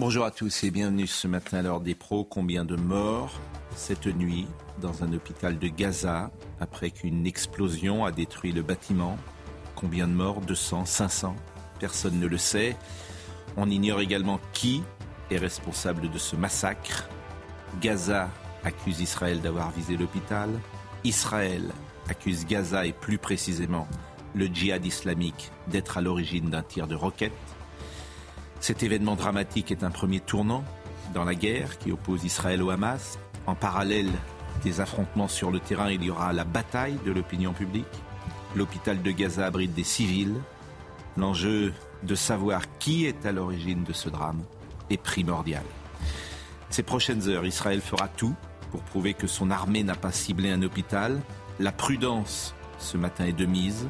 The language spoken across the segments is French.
Bonjour à tous et bienvenue ce matin à l'heure des pros. Combien de morts cette nuit dans un hôpital de Gaza après qu'une explosion a détruit le bâtiment? Combien de morts? 200, 500 Personne ne le sait. On ignore également qui est responsable de ce massacre. Gaza accuse Israël d'avoir visé l'hôpital. Israël accuse Gaza et plus précisément le djihad islamique d'être à l'origine d'un tir de roquette. Cet événement dramatique est un premier tournant dans la guerre qui oppose Israël au Hamas. En parallèle des affrontements sur le terrain, il y aura la bataille de l'opinion publique. L'hôpital de Gaza abrite des civils. L'enjeu de savoir qui est à l'origine de ce drame est primordial. Ces prochaines heures, Israël fera tout pour prouver que son armée n'a pas ciblé un hôpital. La prudence ce matin est de mise,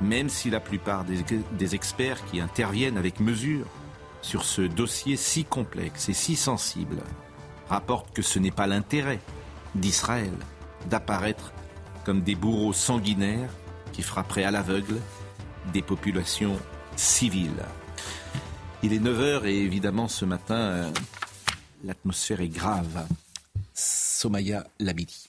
même si la plupart des, des experts qui interviennent avec mesure sur ce dossier si complexe et si sensible rapportent que ce n'est pas l'intérêt d'Israël d'apparaître comme des bourreaux sanguinaires qui frapperaient à l'aveugle des populations civiles. Il est 9h et évidemment ce matin, euh, l'atmosphère est grave. Somaya Labidi.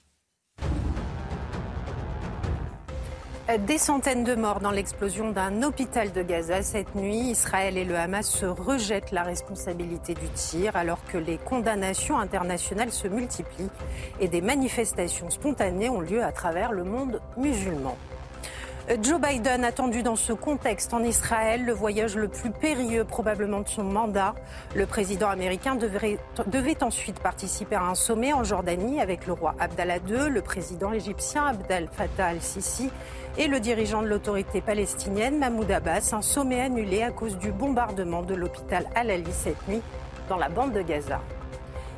Des centaines de morts dans l'explosion d'un hôpital de Gaza cette nuit. Israël et le Hamas se rejettent la responsabilité du tir alors que les condamnations internationales se multiplient et des manifestations spontanées ont lieu à travers le monde musulman. Joe Biden attendu dans ce contexte en Israël, le voyage le plus périlleux probablement de son mandat. Le président américain devrait, devait ensuite participer à un sommet en Jordanie avec le roi Abdallah II, le président égyptien Abdel Fattah al-Sisi et le dirigeant de l'autorité palestinienne Mahmoud Abbas, un sommet annulé à cause du bombardement de l'hôpital Al-Ali cette nuit dans la bande de Gaza.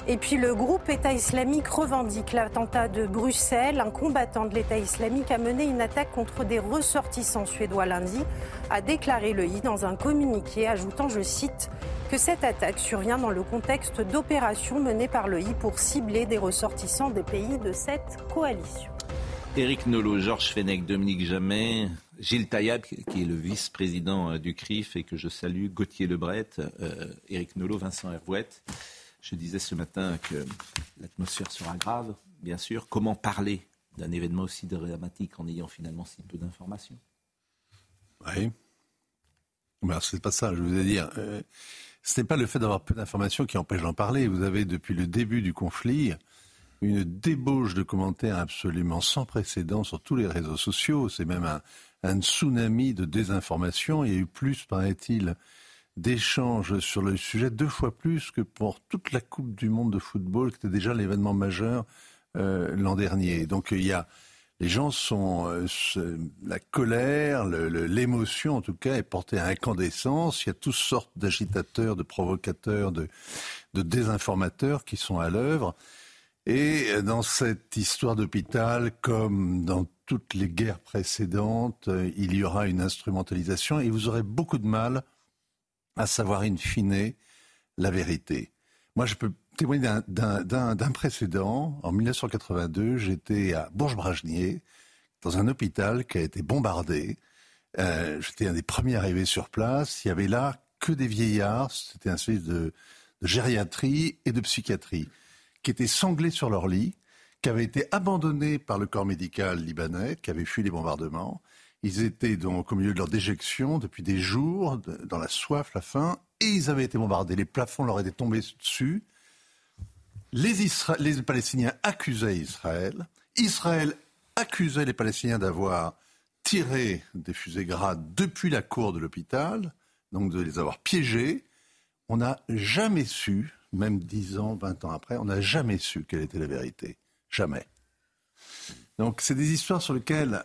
Et puis le groupe État islamique revendique l'attentat de Bruxelles. Un combattant de l'État islamique a mené une attaque contre des ressortissants suédois lundi, a déclaré le I dans un communiqué, ajoutant, je cite, que cette attaque survient dans le contexte d'opérations menées par le I pour cibler des ressortissants des pays de cette coalition. Éric Nolot, Georges Fenech, Dominique Jamais, Gilles Taillab, qui est le vice-président du CRIF et que je salue, Gauthier Lebret, euh, Éric Nolot, Vincent Hervouette. Je disais ce matin que l'atmosphère sera grave, bien sûr. Comment parler d'un événement aussi dramatique en ayant finalement si peu d'informations? Oui. Ben, c'est pas ça, je vous dire. Euh, ce n'est pas le fait d'avoir peu d'informations qui empêche d'en parler. Vous avez, depuis le début du conflit, une débauche de commentaires absolument sans précédent sur tous les réseaux sociaux. C'est même un, un, tsunami de désinformation. Il y a eu plus, paraît-il, d'échanges sur le sujet, deux fois plus que pour toute la Coupe du Monde de football, qui était déjà l'événement majeur euh, l'an dernier. Donc il y a les gens sont euh, la colère, l'émotion en tout cas est portée à incandescence. Il y a toutes sortes d'agitateurs, de provocateurs, de désinformateurs qui sont à l'œuvre. Et dans cette histoire d'hôpital, comme dans toutes les guerres précédentes, il y aura une instrumentalisation et vous aurez beaucoup de mal à savoir in fine la vérité. Moi, je peux témoigner d'un précédent. En 1982, j'étais à Bourges-Bragnier, dans un hôpital qui a été bombardé. Euh, j'étais un des premiers arrivés sur place. Il y avait là que des vieillards. C'était un service de, de gériatrie et de psychiatrie qui étaient sanglés sur leur lit, qui avaient été abandonnés par le corps médical libanais, qui avait fui les bombardements ils étaient donc au milieu de leur déjection depuis des jours, dans la soif, la faim, et ils avaient été bombardés. Les plafonds leur étaient tombés dessus. Les, les Palestiniens accusaient Israël. Israël accusait les Palestiniens d'avoir tiré des fusées grades depuis la cour de l'hôpital, donc de les avoir piégés. On n'a jamais su, même dix ans, vingt ans après, on n'a jamais su quelle était la vérité. Jamais. Donc c'est des histoires sur lesquelles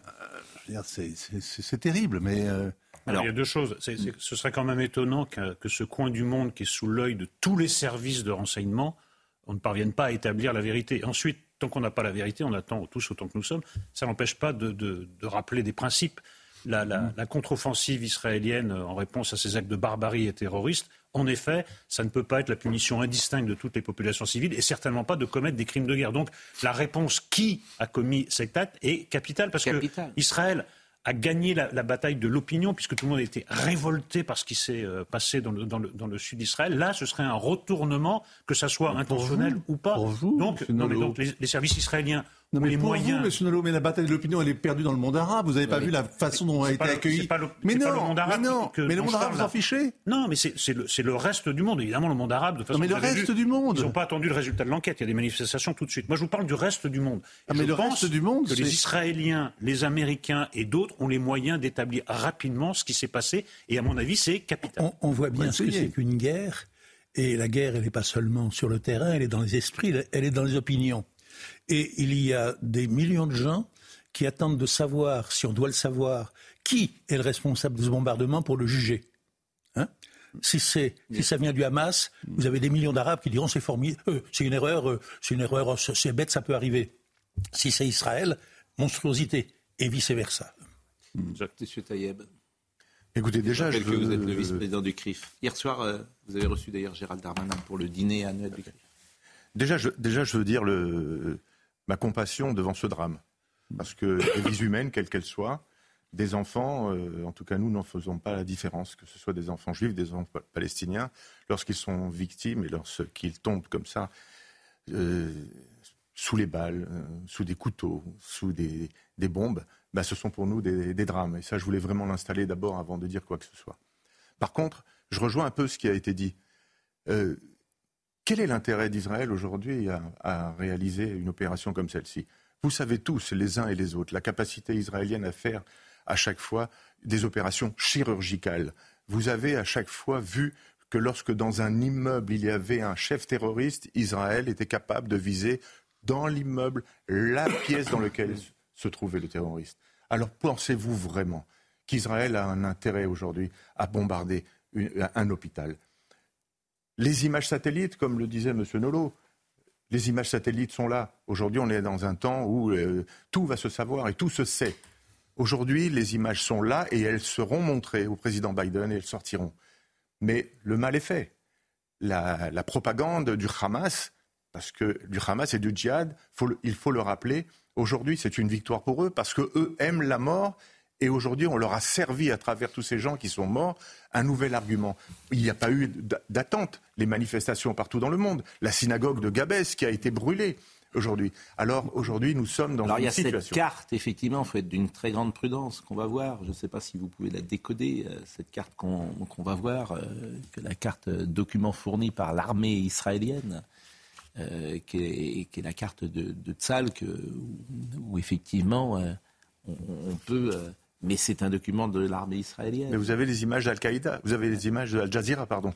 c'est terrible, mais euh, Alors, il y a deux choses. ce serait quand même étonnant que, que, ce coin du monde qui est sous l'œil de tous les services de renseignement, on ne parvienne pas à établir la vérité. Ensuite, tant qu'on n'a pas la vérité, on attend tous autant que nous sommes. Ça n'empêche pas de, de, de, rappeler des principes. La, la, la contre-offensive israélienne en réponse à ces actes de barbarie et terroristes, en effet, ça ne peut pas être la punition indistincte de toutes les populations civiles et certainement pas de commettre des crimes de guerre. Donc la réponse qui a commis cet acte est capitale parce que Israël a gagné la, bataille de l'opinion, puisque tout le monde était révolté par ce qui s'est euh, passé dans le, dans le, dans le sud d'Israël. Là, ce serait un retournement, que ça soit intentionnel ou pas. donc, non, mais donc les, services israéliens non, mais pour vous, M. Nolo, mais la bataille de l'opinion, elle est perdue dans le monde arabe. Vous n'avez pas vu la façon dont elle a été accueillie Mais non, le monde arabe mais non, mais le monde arabe, vous en fichez? Non, mais c'est le, le, reste du monde. Évidemment, le monde arabe, de façon. Non, mais le reste du monde. Ils n'ont pas attendu le résultat de l'enquête. Il y a des manifestations tout de suite. Moi, je vous parle du reste du monde. Ah, mais le reste du monde, que les Israéliens, les Américains et d'autres ont les moyens d'établir rapidement ce qui s'est passé. Et à mon avis, c'est capital. On, voit bien ce que c'est qu'une guerre. Et la guerre, elle n'est pas seulement sur le terrain, elle est dans les esprits, elle est dans les opinions. Et il y a des millions de gens qui attendent de savoir, si on doit le savoir, qui est le responsable de ce bombardement pour le juger. Hein? Si, c'est, si ça vient du Hamas, vous avez des millions d'Arabes qui diront c'est formidable, euh, c'est une erreur, euh, c'est une erreur, oh, c'est bête, ça peut arriver. Si c'est Israël, monstruosité, et vice-versa. Monsieur Taïeb. Écoutez, déjà, je, que vous êtes le vice-président du CRIF. Hier soir, euh, vous avez reçu d'ailleurs Gérald Darmanin pour le dîner annuel du CRIF. Déjà, je, déjà, je veux dire le, ma compassion devant ce drame. Parce que les vies humaines, quelles qu'elles soient, des enfants, euh, en tout cas nous n'en faisons pas la différence, que ce soit des enfants juifs, des enfants palestiniens, lorsqu'ils sont victimes et lorsqu'ils tombent comme ça, euh, sous les balles, euh, sous des couteaux, sous des, bombes, bah, ce sont pour nous des, drames. Et ça, je voulais vraiment l'installer d'abord avant de dire quoi que ce soit. Par contre, je rejoins un peu ce qui a été dit. Quel est l'intérêt d'Israël aujourd'hui à, réaliser une opération comme celle-ci? Vous savez tous, les uns et les autres, la capacité israélienne à faire à chaque fois des opérations chirurgicales. Vous avez à chaque fois vu que lorsque dans un immeuble il y avait un chef terroriste, Israël était capable de viser dans l'immeuble la pièce dans laquelle se trouvait le terroriste. Alors pensez-vous vraiment qu'Israël a un intérêt aujourd'hui à bombarder un hôpital? Les images satellites, comme le disait M. Nolo, les images satellites sont là. Aujourd'hui, on est dans un temps où euh, tout va se savoir et tout se sait. Aujourd'hui, les images sont là et elles seront montrées au président Biden et elles sortiront. Mais le mal est fait. La, propagande du Hamas, parce que du Hamas et du djihad, il faut le rappeler, aujourd'hui c'est une victoire pour eux parce qu'eux aiment la mort et aujourd'hui, on leur a servi, à travers tous ces gens qui sont morts, un nouvel argument. Il n'y a pas eu d'attente. Les manifestations partout dans le monde. La synagogue de Gabès qui a été brûlée aujourd'hui. Alors aujourd'hui, nous sommes dans Alors, une situation. Il y a cette carte, effectivement, faut être d'une très grande prudence qu'on va voir. Je ne sais pas si vous pouvez la décoder, euh, cette carte qu'on va voir, euh, que la carte euh, document fournie par l'armée israélienne. qui, est, la carte de, de Tzal, que, où, effectivement on, peut mais c'est un document de l'armée israélienne. Mais vous avez les images d'Al-Qaïda, vous avez les images d'Al Jazeera, pardon.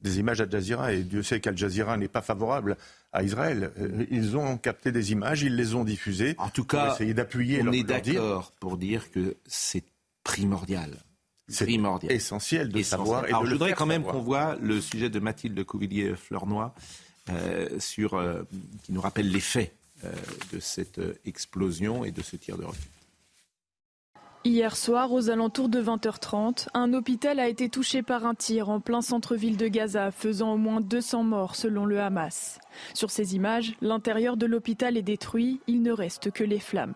Des images d'Al Jazeera, et Dieu sait qu'Al Jazeera n'est pas favorable à Israël. Euh, ils ont capté des images, ils les ont diffusées. En tout cas, essayer d'appuyer on est d'accord pour dire que c'est primordial. C'est primordial. essentiel de savoir. Alors je voudrais quand même qu'on voit le sujet de Mathilde Couvillier-Fleurnoy, euh, sur, euh, qui nous rappelle les faits de cette explosion et de ce tir de roquette. Hier soir, aux alentours de 20h30, un hôpital a été touché par un tir en plein centre-ville de Gaza, faisant au moins 200 morts selon le Hamas. Sur ces images, l'intérieur de l'hôpital est détruit, il ne reste que les flammes.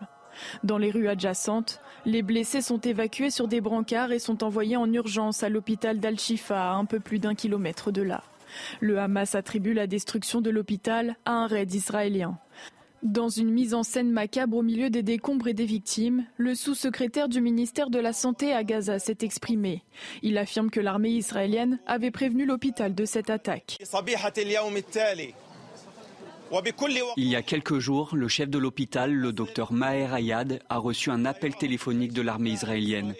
Dans les rues adjacentes, les blessés sont évacués sur des brancards et sont envoyés en urgence à l'hôpital d'Al-Shifa, à un peu plus d'un kilomètre de là. Le Hamas attribue la destruction de l'hôpital à un raid israélien. Dans une mise en scène macabre au milieu des décombres et des victimes, le sous-secrétaire du ministère de la Santé à Gaza s'est exprimé. Il affirme que l'armée israélienne avait prévenu l'hôpital de cette attaque. Il y a quelques jours, le chef de l'hôpital, le docteur Maher Ayad, a reçu un appel téléphonique de l'armée israélienne.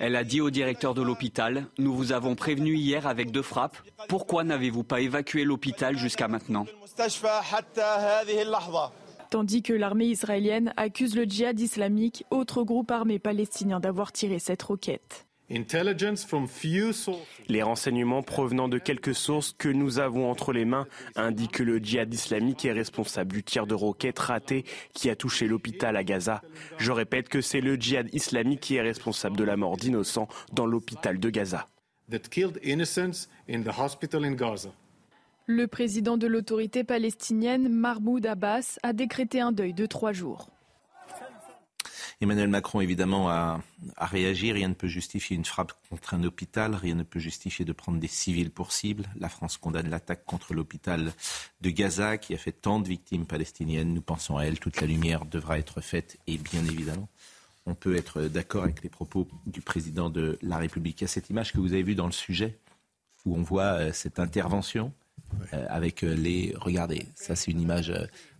Elle a dit au directeur de l'hôpital, nous vous avons prévenu hier avec deux frappes, pourquoi n'avez-vous pas évacué l'hôpital jusqu'à maintenant? Tandis que l'armée israélienne accuse le djihad islamique, autre groupe armé palestinien, d'avoir tiré cette roquette. Les renseignements provenant de quelques sources que nous avons entre les mains indiquent que le djihad islamique est responsable du tir de roquette raté qui a touché l'hôpital à Gaza. Je répète que c'est le djihad islamique qui est responsable de la mort d'innocents dans l'hôpital de Gaza. Le président de l'autorité palestinienne, Mahmoud Abbas, a décrété un deuil de trois jours. Emmanuel Macron, évidemment, a, réagi. Rien ne peut justifier une frappe contre un hôpital. Rien ne peut justifier de prendre des civils pour cible. La France condamne l'attaque contre l'hôpital de Gaza, qui a fait tant de victimes palestiniennes. Nous pensons à elle. Toute la lumière devra être faite. Et bien évidemment, on peut être d'accord avec les propos du président de la République. Il y a cette image que vous avez vue dans le sujet, où on voit euh, cette intervention euh, avec euh, les... Regardez, ça c'est une image...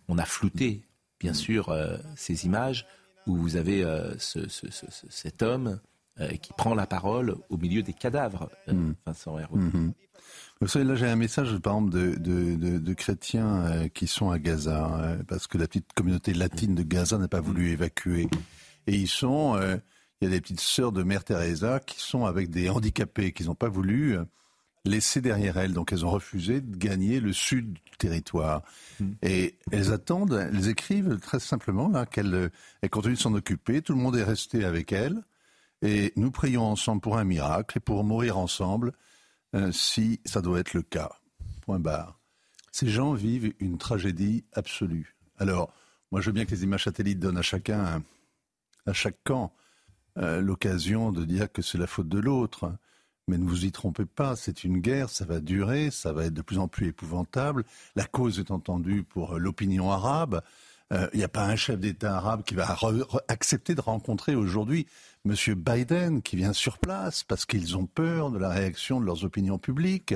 on a flouté, bien sûr, ces images où vous avez euh, cet homme euh, qui prend la parole au milieu des cadavres, euh, mm. Vincent mm-hmm. Vous savez, là j'ai un message par exemple de, chrétiens qui sont à Gaza, parce que la petite communauté latine de Gaza n'a pas voulu évacuer. Et ils sont, il y a des petites sœurs de Mère Teresa qui sont avec des handicapés, qu'ils n'ont pas voulu laissées derrière elles. Donc elles ont refusé de gagner le sud du territoire. Hmm. Et elles attendent, elles écrivent très simplement là qu'elles continuent de s'en occuper. Tout le monde est resté avec elles. Et nous prions ensemble pour un miracle et pour mourir ensemble euh, si ça doit être le cas. Point barre. Ces gens vivent une tragédie absolue. Alors, moi je veux bien que les images satellites donnent à chacun, à chaque camp, euh, l'occasion de dire que c'est la faute de l'autre. Mais ne vous y trompez pas, c'est une guerre, ça va durer, ça va être de plus en plus épouvantable. La cause est entendue pour l'opinion arabe. Euh, il n'y a pas un chef d'État arabe qui va accepter de rencontrer aujourd'hui M. Biden qui vient sur place parce qu'ils ont peur de la réaction de leurs opinions publiques.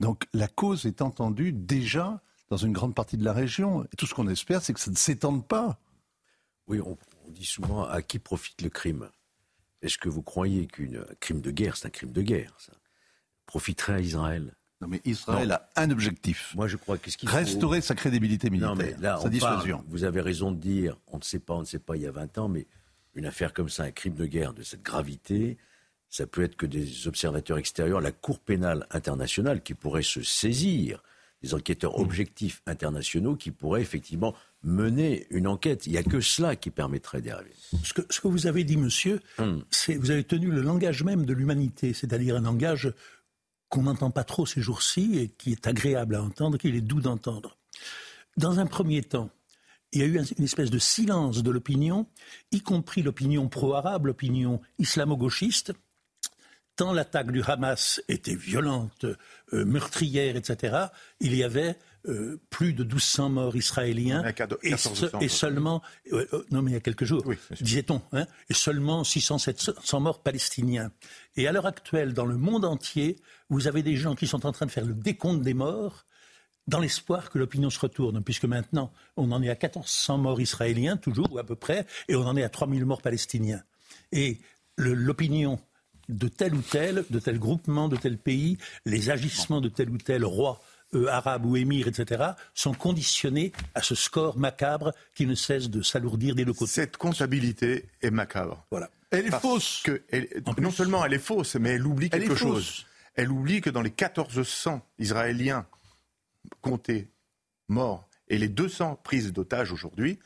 Donc la cause est entendue déjà dans une grande partie de la région. Et tout ce qu'on espère, c'est que ça ne s'étende pas. Oui, on dit souvent à qui profite le crime? Est-ce que vous croyez qu'un crime de guerre, c'est un crime de guerre, ça? Profiterait à Israël? Non, mais Israël a un objectif. Moi, je crois qu'est-ce qu'il Restaurer sa crédibilité militaire, non, mais là, sa dissuasion. vous avez raison de dire, on ne sait pas, on ne sait pas il y a 20 ans, mais une affaire comme ça, un crime de guerre de cette gravité, ça peut être que des observateurs extérieurs, la Cour pénale internationale qui pourrait se saisir, des enquêteurs mmh. objectifs internationaux qui pourraient effectivement mener une enquête. Il n'y a que cela qui permettrait d'y arriver. Ce que, ce que, vous avez dit, monsieur, hmm. c'est vous avez tenu le langage même de l'humanité, c'est-à-dire un langage qu'on n'entend pas trop ces jours-ci et qui est agréable à entendre, qu'il est doux d'entendre. Dans un premier temps, il y a eu une espèce de silence de l'opinion, y compris l'opinion pro-arabe, l'opinion islamo-gauchiste, tant l'attaque du Hamas était violente, euh, meurtrière, etc., il y avait euh, plus de 1200 morts israéliens et, seulement, euh, non mais il y a quelques jours, disait-on, hein, et seulement 600, 700 morts palestiniens. Et à l'heure actuelle, dans le monde entier, vous avez des gens qui sont en train de faire le décompte des morts dans l'espoir que l'opinion se retourne, puisque maintenant, on en est à 1400 morts israéliens, toujours, ou à peu près, et on en est à 3000 morts palestiniens. Et l'opinion de tel ou tel, de tel groupement, de tel pays, les agissements de tel ou tel roi euh, arabes ou émirs, etc., sont conditionnés à ce score macabre qui ne cesse de s'alourdir des deux côtés. Cette comptabilité est macabre. Voilà. Elle est fausse. Que non seulement elle est fausse, mais elle oublie quelque chose. Elle oublie que dans les 1400 Israéliens comptés morts et les 200 prises d'otages aujourd'hui,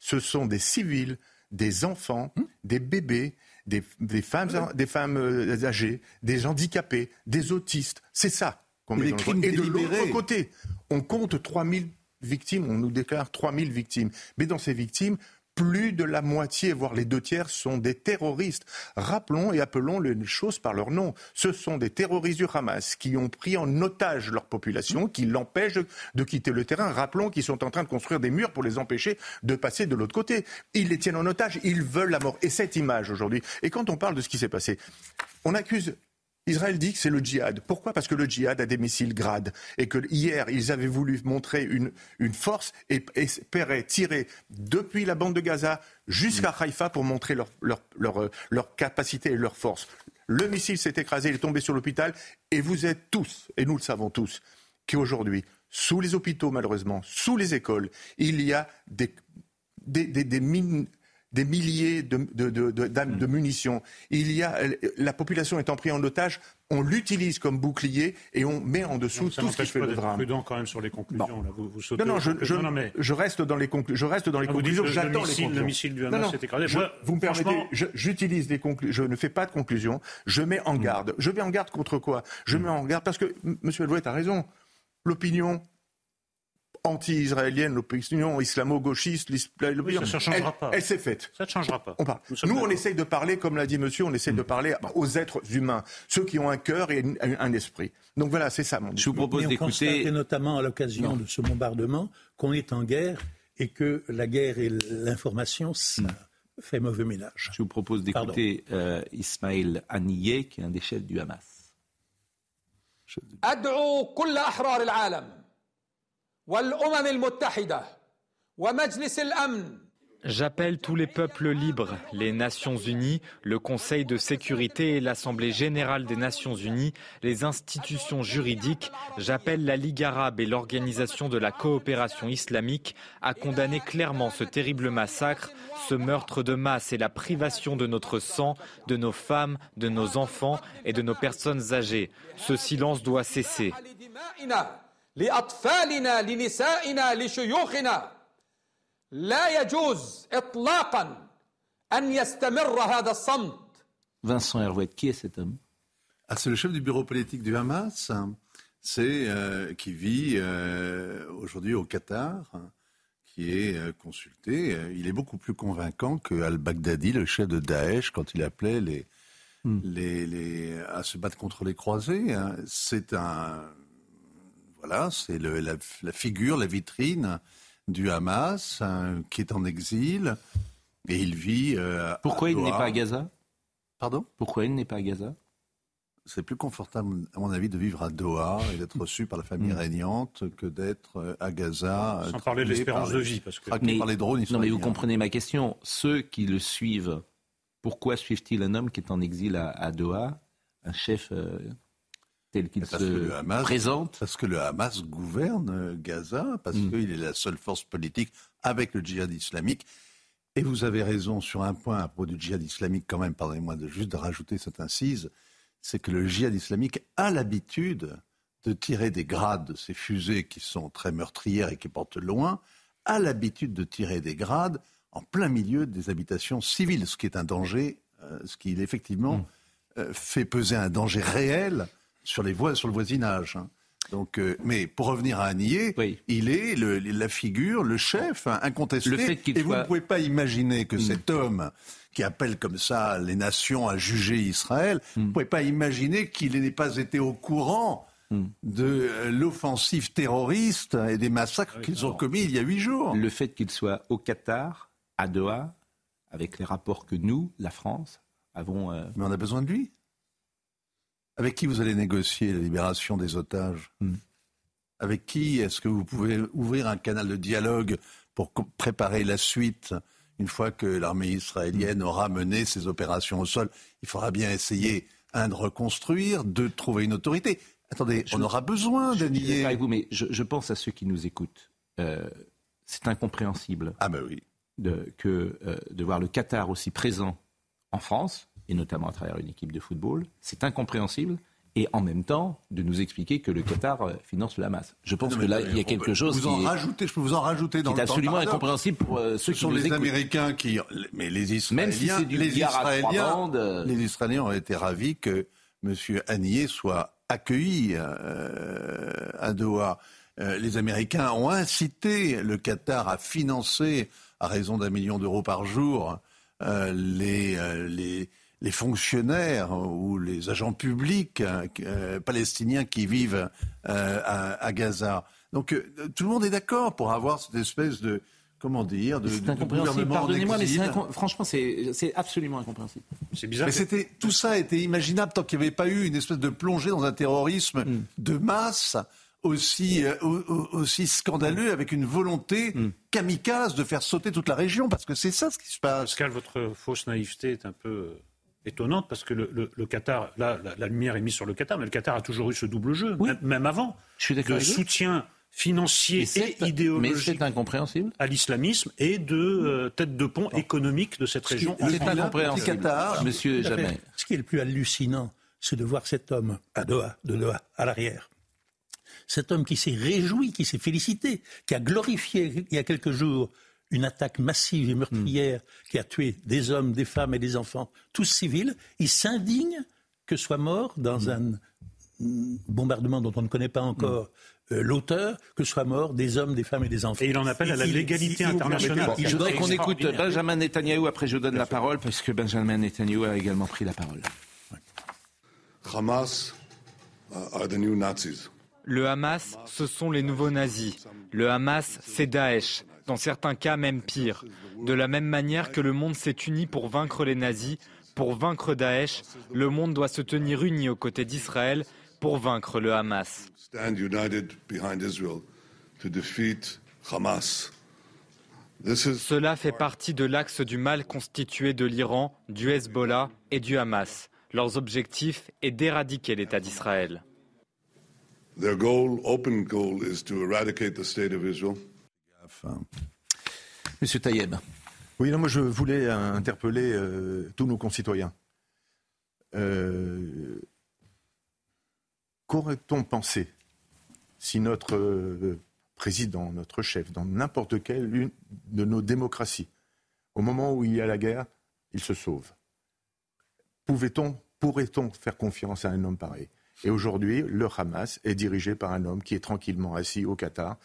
ce sont des civils, des enfants, hum des bébés, des, femmes, des femmes euh, âgées, des handicapés, des autistes. C'est ça et de l'autre côté, on compte 3000 victimes, on nous déclare 3000 victimes. Mais dans ces victimes, plus de la moitié, voire les deux tiers, sont des terroristes. Rappelons et appelons les choses par leur nom. Ce sont des terroristes du Hamas qui ont pris en otage leur population, qui l'empêchent de quitter le terrain. Rappelons qu'ils sont en train de construire des murs pour les empêcher de passer de l'autre côté. Ils les tiennent en otage, ils veulent la mort. Et cette image aujourd'hui, et quand on parle de ce qui s'est passé, on accuse Israël dit que c'est le djihad. Pourquoi? Parce que le djihad a des missiles grades et que hier ils avaient voulu montrer une, une force et espéraient tirer depuis la bande de Gaza jusqu'à Haïfa pour montrer leur, leur, leur, euh, leur capacité et leur force. Le missile s'est écrasé, il est tombé sur l'hôpital et vous êtes tous, et nous le savons tous, qu'aujourd'hui sous les hôpitaux malheureusement, sous les écoles, il y a des, des, des, des mines des milliers de, de, de, de, munitions. Il y a, la population étant prise en otage, on l'utilise comme bouclier et on met en dessous tout ce qui fait le drame. prudent quand même sur les conclusions. Là. Vous, vous sautez non, non, je, je, non, mais... je, reste dans les, conclu... je reste dans les ah, conclusions. J'attends les conclusions. Le missile du Hamas s'est écrasé. Je, vous me permettez, j'utilise des conclusions. Je ne fais pas de conclusions. Je mets en hmm. garde. Je mets en garde contre quoi? Je mets en garde parce que M. Elouet a raison. L'opinion anti-israélienne, l'opinion islamo-gauchiste, l'opinion, elle, pas. elle s'est faite. Ça ne changera pas. On Nous, on essaye de parler, comme l'a dit monsieur, on essaye de mm. parler aux êtres humains, ceux qui ont un cœur et un, esprit. Donc voilà, c'est ça mon Je vous propose d'écouter... notamment à l'occasion de ce bombardement qu'on est en guerre et que la guerre et l'information, ça mm. fait mauvais ménage. Je vous propose d'écouter euh, Ismaël Haniyeh, qui est un des chefs du Hamas. Je... J'appelle tous les peuples libres, les Nations Unies, le Conseil de sécurité et l'Assemblée générale des Nations Unies, les institutions juridiques. J'appelle la Ligue arabe et l'Organisation de la coopération islamique à condamner clairement ce terrible massacre, ce meurtre de masse et la privation de notre sang, de nos femmes, de nos enfants et de nos personnes âgées. Ce silence doit cesser. لأطفالنا لنسائنا لشيوخنا لا يجوز إطلاقا أن يستمر هذا الصمت Vincent Hervouet, qui est cet homme ah, C'est le chef du bureau politique du Hamas, c'est euh, qui vit euh, aujourd'hui au Qatar, qui est euh, consulté. Il est beaucoup plus convaincant que Al-Baghdadi, le chef de Daesh, quand il appelait les, hmm. les, les, à se battre contre les croisés. Hein. C'est un voilà, c'est la, la, figure, la vitrine du Hamas hein, qui est en exil et il vit. Euh, Pourquoi il n'est pas à Gaza? Pardon? Pourquoi il n'est pas à Gaza? C'est plus confortable, à mon avis, de vivre à Doha et d'être reçu par la famille mm. régnante que d'être euh, à Gaza. Sans parler de l'espérance de vie. Parce que... Mais, par les drones non, mais vous comprenez ma question. Ceux qui le suivent, pourquoi suivent-ils un homme qui est en exil à, Doha, un chef euh, tel qu'il se présente Parce que le Hamas gouverne euh, Gaza, parce mm. qu'il est la seule force politique avec le djihad islamique. Et vous avez raison sur un point à propos du djihad islamique, quand même, pardonnez-moi de juste de rajouter cette incise, c'est que le djihad islamique a l'habitude de tirer des grades de ces fusées qui sont très meurtrières et qui portent loin, a l'habitude de tirer des grades en plein milieu des habitations civiles, ce qui est un danger, euh, ce qui effectivement mm. euh, fait peser un danger réel sur, les voies, sur le voisinage. Hein. Donc, euh, mais pour revenir à Annier, il est le, la figure, le chef hein, incontesté. Le fait et vous ne pouvez pas imaginer que mm. cet homme qui appelle comme ça les nations à juger Israël, vous ne pouvez pas imaginer qu'il n'ait pas été au courant mm. de euh, l'offensive terroriste et des massacres qu'ils ont commis il y a huit jours. Le fait qu'il soit au Qatar, à Doha, avec les rapports que nous, la France, avons. Euh, mais on a besoin de lui. Avec qui vous allez négocier la libération des otages hmm. Avec qui est-ce que vous pouvez ouvrir un canal de dialogue pour préparer la suite une fois que l'armée israélienne aura mené ses opérations au sol? Il faudra bien essayer, un, de reconstruire, deux, de trouver une autorité. Attendez, on aura besoin de nier. avec vous, mais je, pense à ceux qui nous écoutent. Euh, c'est incompréhensible. Ah ben oui. De, que, euh, de voir le Qatar aussi présent en France, et notamment à travers une équipe de football. C'est incompréhensible. Et en même temps, de nous expliquer que le Qatar euh, finance le Hamas. Je pense que là, il y a quelque chose vous en rajouter, je peux vous en rajouter dans qui est absolument incompréhensible pour euh, ceux qui sont les Américains qui, mais les Israéliens, même si du les Israéliens, euh. les Israéliens ont été ravis que M. Haniyeh soit accueilli à Doha. les Américains ont incité le Qatar à financer, à raison d'un million d'euros par jour, les, les les fonctionnaires ou les agents publics euh, palestiniens qui vivent euh, à, Gaza. Donc euh, tout le monde est d'accord pour avoir cette espèce de comment dire de, de, incompréhensible. Pardonnez-moi, mais franchement c'est absolument incompréhensible. C'est bizarre. Mais c'était tout ça était imaginable tant qu'il n'y avait pas eu une espèce de plongée dans un terrorisme mm. de masse aussi, aussi scandaleux avec une volonté mm. kamikaze de faire sauter toute la région, parce que c'est ça ce qui se passe. Pascal, votre fausse naïveté est un peu étonnante parce que le, Qatar, là, la, lumière est mise sur le Qatar, mais le Qatar a toujours eu ce double jeu, même, avant, Je suis de soutien financier et, idéologique incompréhensible. à l'islamisme et de euh, tête de pont économique de cette région. C'est incompréhensible, Qatar, monsieur Jamais. Ce qui est le plus hallucinant, c'est de voir cet homme à Doha, de Doha, à l'arrière. Cet homme qui s'est réjoui, qui s'est félicité, qui a glorifié il y a quelques jours une attaque massive et meurtrière qui a tué des hommes, des femmes et des enfants, tous civils, il s'indigne que soit mort dans mm. un bombardement dont on ne connaît pas encore euh, l'auteur, que soit mort des hommes, des femmes et des enfants. Et il en appelle à la légalité internationale. je voudrais qu'on écoute Benjamin Netanyahu, après je vous donne la parole, parce que Benjamin Netanyahu a également pris la parole. Hamas are the new Nazis. Le Hamas, ce sont les nouveaux nazis. Le Hamas, c'est Daesh. Dans certains cas, même pire. De la même manière que le monde s'est uni pour vaincre les nazis, pour vaincre Daesh, le monde doit se tenir uni aux côtés d'Israël pour vaincre le Hamas. Cela fait partie de l'axe du mal constitué de l'Iran, du Hezbollah et du Hamas. Leurs objectifs est d'éradiquer l'État d'Israël. Their goal, open goal, is to eradicate the state of Israel. Monsieur Tayeb. Oui, non, moi je voulais interpeller euh, tous nos concitoyens. Euh, Qu'aurait-on pensé si notre euh, président, notre chef, dans n'importe quelle de nos démocraties, au moment où il y a la guerre, il se sauve? Pouvait-on, pourrait-on faire confiance à un homme pareil? Et aujourd'hui, le Hamas est dirigé par un homme qui est tranquillement assis au Qatar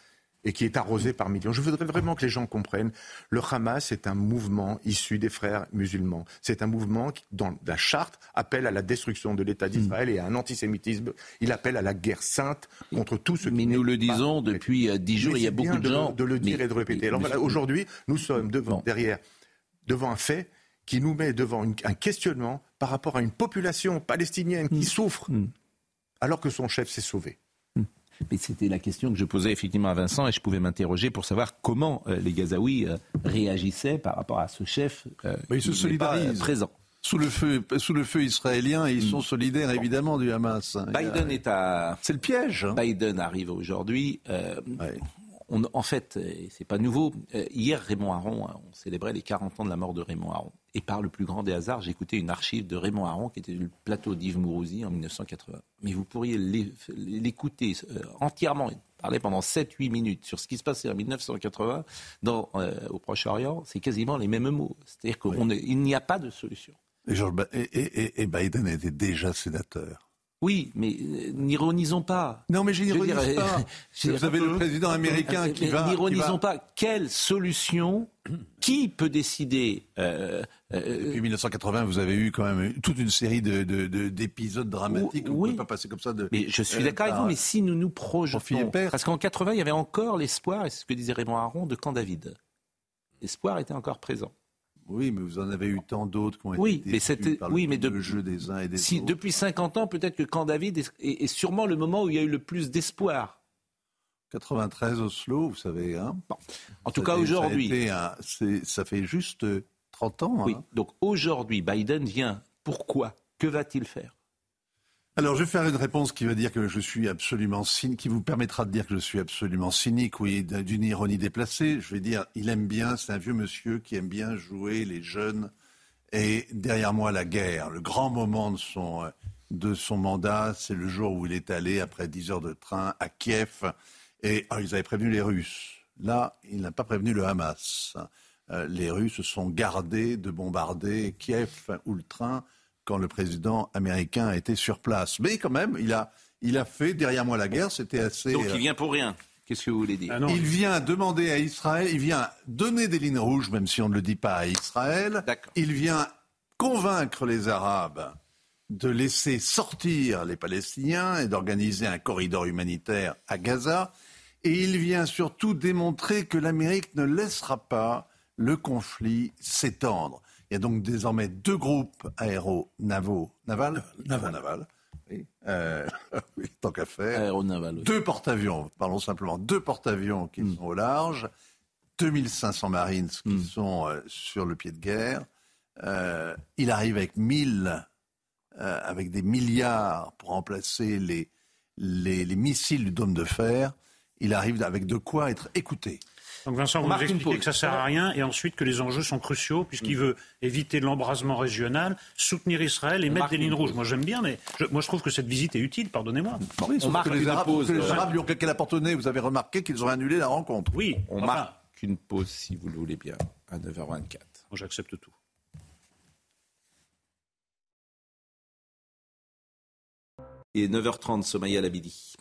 et qui est arrosé par millions. Je voudrais vraiment que les gens comprennent. Le Hamas est un mouvement issu des frères musulmans. C'est un mouvement qui, dans la charte, appelle à la destruction de l'État d'Israël et à un antisémitisme. Il appelle à la guerre sainte contre tout ce qui Mais nous le disons depuis euh, dix jours, il y a beaucoup de gens. De le dire et de répéter. Alors voilà, aujourd'hui, nous sommes devant, derrière, devant un fait qui nous met devant un questionnement par rapport à une population palestinienne qui mm. souffre. Mm alors que son chef s'est sauvé. Mais c'était la question que je posais effectivement à Vincent et je pouvais m'interroger pour savoir comment euh, les Gazaouis euh, réagissaient par rapport à ce chef euh, ils se solidarisent. présent. Sous le, feu, sous le feu israélien, ils sont solidaires évidemment du Hamas. Biden est à. C'est le piège. Hein. Biden arrive aujourd'hui en fait, c'est pas nouveau. Euh, hier, Raymond Aron, hein, on célébrait les 40 ans de la mort de Raymond Aron. Et par le plus grand des hasards, j'ai écouté une archive de Raymond Aron qui était du plateau d'Yves Mourouzi en 1980. Mais vous pourriez l'écouter euh, entièrement, parler pendant 7-8 minutes sur ce qui se passait en 1980 dans, euh, au Proche-Orient. C'est quasiment les mêmes mots. C'est-à-dire qu'il n'y a pas de solution. et Biden était déjà sénateur. Oui, mais euh, n'ironisons pas. Non, mais je n'ironise pas. Vous avez le président américain qui va. N'ironisons pas. Quelle solution Qui peut décider euh, euh, Depuis 1980, vous avez eu quand même toute une série d'épisodes dramatiques. Oui. On ne peut pas passer comme ça. De, mais je suis d'accord avec vous, mais si nous nous projetons. Parce qu'en 80, il y avait encore l'espoir, et c'est ce que disait Raymond Aron, de Camp David. L'espoir était encore présent. Oui, mais vous en avez eu tant d'autres qui ont oui, été mais c'était, par oui, mais de, jeu des uns et des si, autres. Depuis 50 ans, peut-être que Camp David est, sûrement le moment où il y a eu le plus d'espoir. 93 Oslo, vous savez. Hein en tout cas, aujourd'hui. Ça, fait juste 30 ans. Oui, hein. donc aujourd'hui, Biden vient. Pourquoi? Que va-t-il faire? Alors, je vais faire une réponse qui va dire que je suis absolument qui vous permettra de dire que je suis absolument cynique, oui, d'une ironie déplacée. Je vais dire, il aime bien, c'est un vieux monsieur qui aime bien jouer les jeunes. Et derrière moi, la guerre. Le grand moment de son, de son mandat, c'est le jour où il est allé, après 10 heures de train, à Kiev. Et ah, ils avaient prévenu les Russes. Là, il n'a pas prévenu le Hamas. Euh, les Russes sont gardés de bombarder Kiev ou le train quand le président américain était sur place. Mais quand même, il a, il a fait derrière moi la guerre, c'était assez... Donc il vient pour rien Qu'est-ce que vous voulez dire ah Il vient demander à Israël, il vient donner des lignes rouges, même si on ne le dit pas à Israël. Il vient convaincre les Arabes de laisser sortir les Palestiniens et d'organiser un corridor humanitaire à Gaza. Et il vient surtout démontrer que l'Amérique ne laissera pas le conflit s'étendre. Il y a donc désormais deux groupes aéronavaux, naval, naval, naval, oui, euh, tant qu'à faire. Deux porte-avions, parlons simplement, deux porte-avions qui hmm. sont au large, 2500 marines qui hmm. sont euh, sur le pied de guerre. Euh, il arrive avec 1000, avec des milliards pour remplacer les, les, les, missiles du dôme de fer. il arrive avec de quoi être écouté. Donc Vincent, vous nous expliquez que ça ne sert à rien et ensuite que les enjeux sont cruciaux puisqu'il veut éviter l'embrasement régional, soutenir Israël et mettre des lignes rouges. Moi j'aime bien, mais je, moi je trouve que cette visite est utile, pardonnez-moi. on marque que les Arabes, pause, que les Arabes lui ont au nez. Vous avez remarqué qu'ils ont annulé la rencontre. Oui, on marque une pause si vous le voulez bien à 9h24. Moi j'accepte tout. Et 9h30, Somaya Labidi.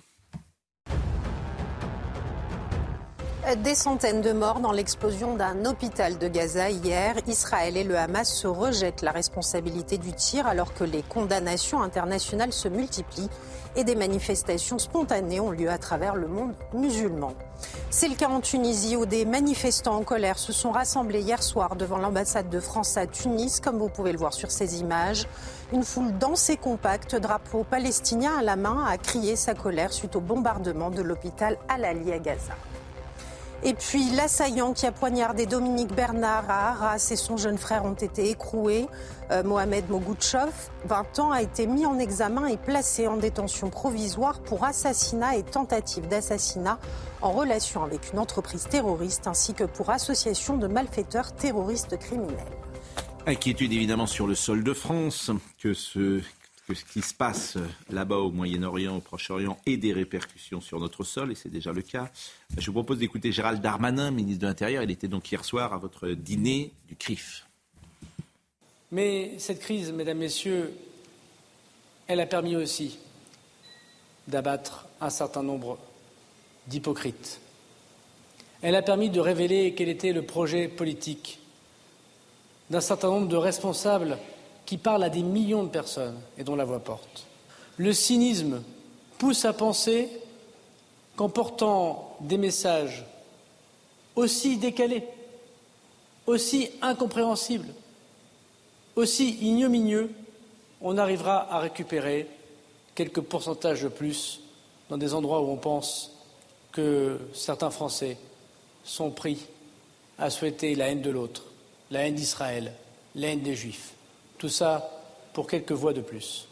Des centaines de morts dans l'explosion d'un hôpital de Gaza hier. Israël et le Hamas se rejettent la responsabilité du tir alors que les condamnations internationales se multiplient et des manifestations spontanées ont lieu à travers le monde musulman. C'est le cas en Tunisie où des manifestants en colère se sont rassemblés hier soir devant l'ambassade de France à Tunis, comme vous pouvez le voir sur ces images. Une foule dense et compacte, drapeau palestinien à la main, a crié sa colère suite au bombardement de l'hôpital Al-Ali à Gaza. Et puis l'assaillant qui a poignardé Dominique Bernard à Arras et son jeune frère ont été écroués. Euh, Mohamed Mogoutchov, 20 ans, a été mis en examen et placé en détention provisoire pour assassinat et tentative d'assassinat en relation avec une entreprise terroriste ainsi que pour association de malfaiteurs terroristes criminels. Inquiétude évidemment sur le sol de France, que ce ce qui se passe là-bas au Moyen-Orient, au Proche-Orient, ait des répercussions sur notre sol, et c'est déjà le cas. Je vous propose d'écouter Gérald Darmanin, ministre de l'Intérieur. Il était donc hier soir à votre dîner du CRIF. Mais cette crise, mesdames, messieurs, elle a permis aussi d'abattre un certain nombre d'hypocrites. Elle a permis de révéler quel était le projet politique d'un certain nombre de responsables qui parle à des millions de personnes et dont la voix porte. Le cynisme pousse à penser qu'en portant des messages aussi décalés, aussi incompréhensibles, aussi ignominieux, on arrivera à récupérer quelques pourcentages de plus dans des endroits où on pense que certains Français sont pris à souhaiter la haine de l'autre, la haine d'Israël, la haine des Juifs. Tout ça pour quelques voix de plus.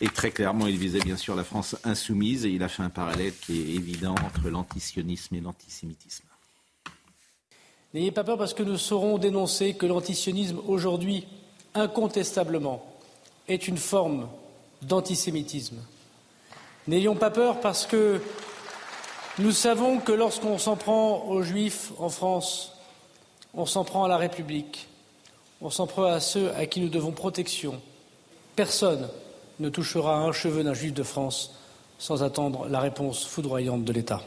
Et très clairement, il visait bien sûr la France insoumise et il a fait un parallèle qui est évident entre l'antisionisme et l'antisémitisme. N'ayez pas peur parce que nous saurons dénoncer que l'antisionisme aujourd'hui, incontestablement, est une forme d'antisémitisme. N'ayons pas peur parce que nous savons que lorsqu'on s'en prend aux juifs en France, on s'en prend à la République, on s'en prend à ceux à qui nous devons protection. Personne ne touchera un cheveu d'un juif de France sans attendre la réponse foudroyante de l'État.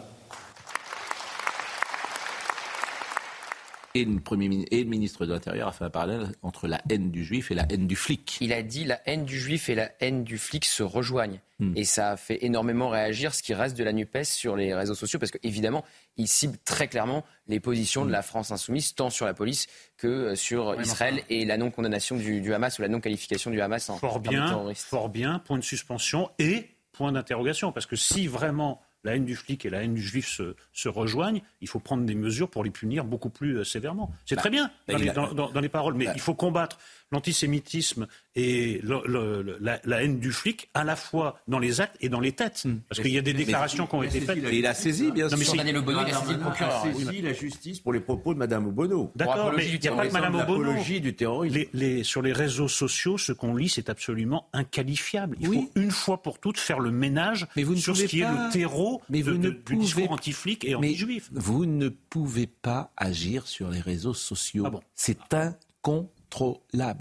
Et le, premier, et le ministre de l'Intérieur a fait un parallèle entre la haine du juif et la haine du flic. Il a dit la haine du juif et la haine du flic se rejoignent. Hmm. Et ça a fait énormément réagir ce qui reste de la NUPES sur les réseaux sociaux, parce qu'évidemment, il cible très clairement les positions de la France insoumise, tant sur la police que euh, sur Israël et la non-condamnation du, Hamas ou la non-qualification du Hamas en, fort bien, Fort bien, point de suspension et point d'interrogation. Parce que si vraiment la haine du flic et la haine du juif se, rejoignent, il faut prendre des mesures pour les punir beaucoup plus euh, sévèrement. C'est bah, très bien dans, les, paroles, mais bah. il faut combattre l'antisémitisme et la, haine du flic à la fois dans les actes et dans les têtes. Hmm. Parce qu'il y a des déclarations qui ont été faites. Et il a saisi, bien sûr. Daniel Obono, il a saisi le procureur. Il a saisi la justice pour les propos de Mme Obono. D'accord, mais il n'y a pas que Mme Obono. du terrorisme. Les, sur les réseaux sociaux, ce qu'on lit, c'est absolument inqualifiable. Il faut une fois pour toutes faire le ménage sur ce qui est le terreau mais vous ne du discours anti-flic et anti-juif. Vous ne pouvez pas agir sur les réseaux sociaux. Ah bon c'est incompréhensible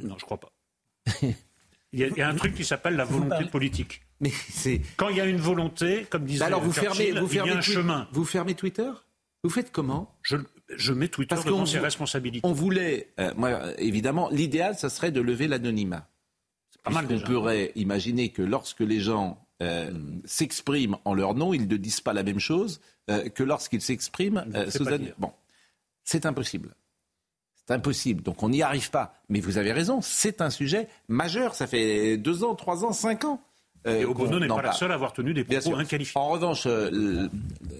non, je crois pas. il, y a, un truc qui s'appelle la volonté politique. Mais c'est quand il y a une volonté, comme disait alors vous fermez, vous fermez il y a un chemin. Vous fermez Twitter? Vous faites comment? Je, je, mets Twitter Parce devant ses responsabilités. On voulait, euh, moi, évidemment, l'idéal, ça serait de lever l'anonymat. Pas mal. On pourrait imaginer que lorsque les gens euh, s'expriment en leur nom, ils ne disent pas la même chose euh, que lorsqu'ils s'expriment sous Bon, c'est impossible. C'est impossible. Donc on n'y arrive pas. Mais vous avez raison, c'est un sujet majeur. Ça fait deux ans, trois ans, cinq ans. Euh, et Obono n'est pas la seule à avoir tenu des propos inqualifiés. En revanche, euh,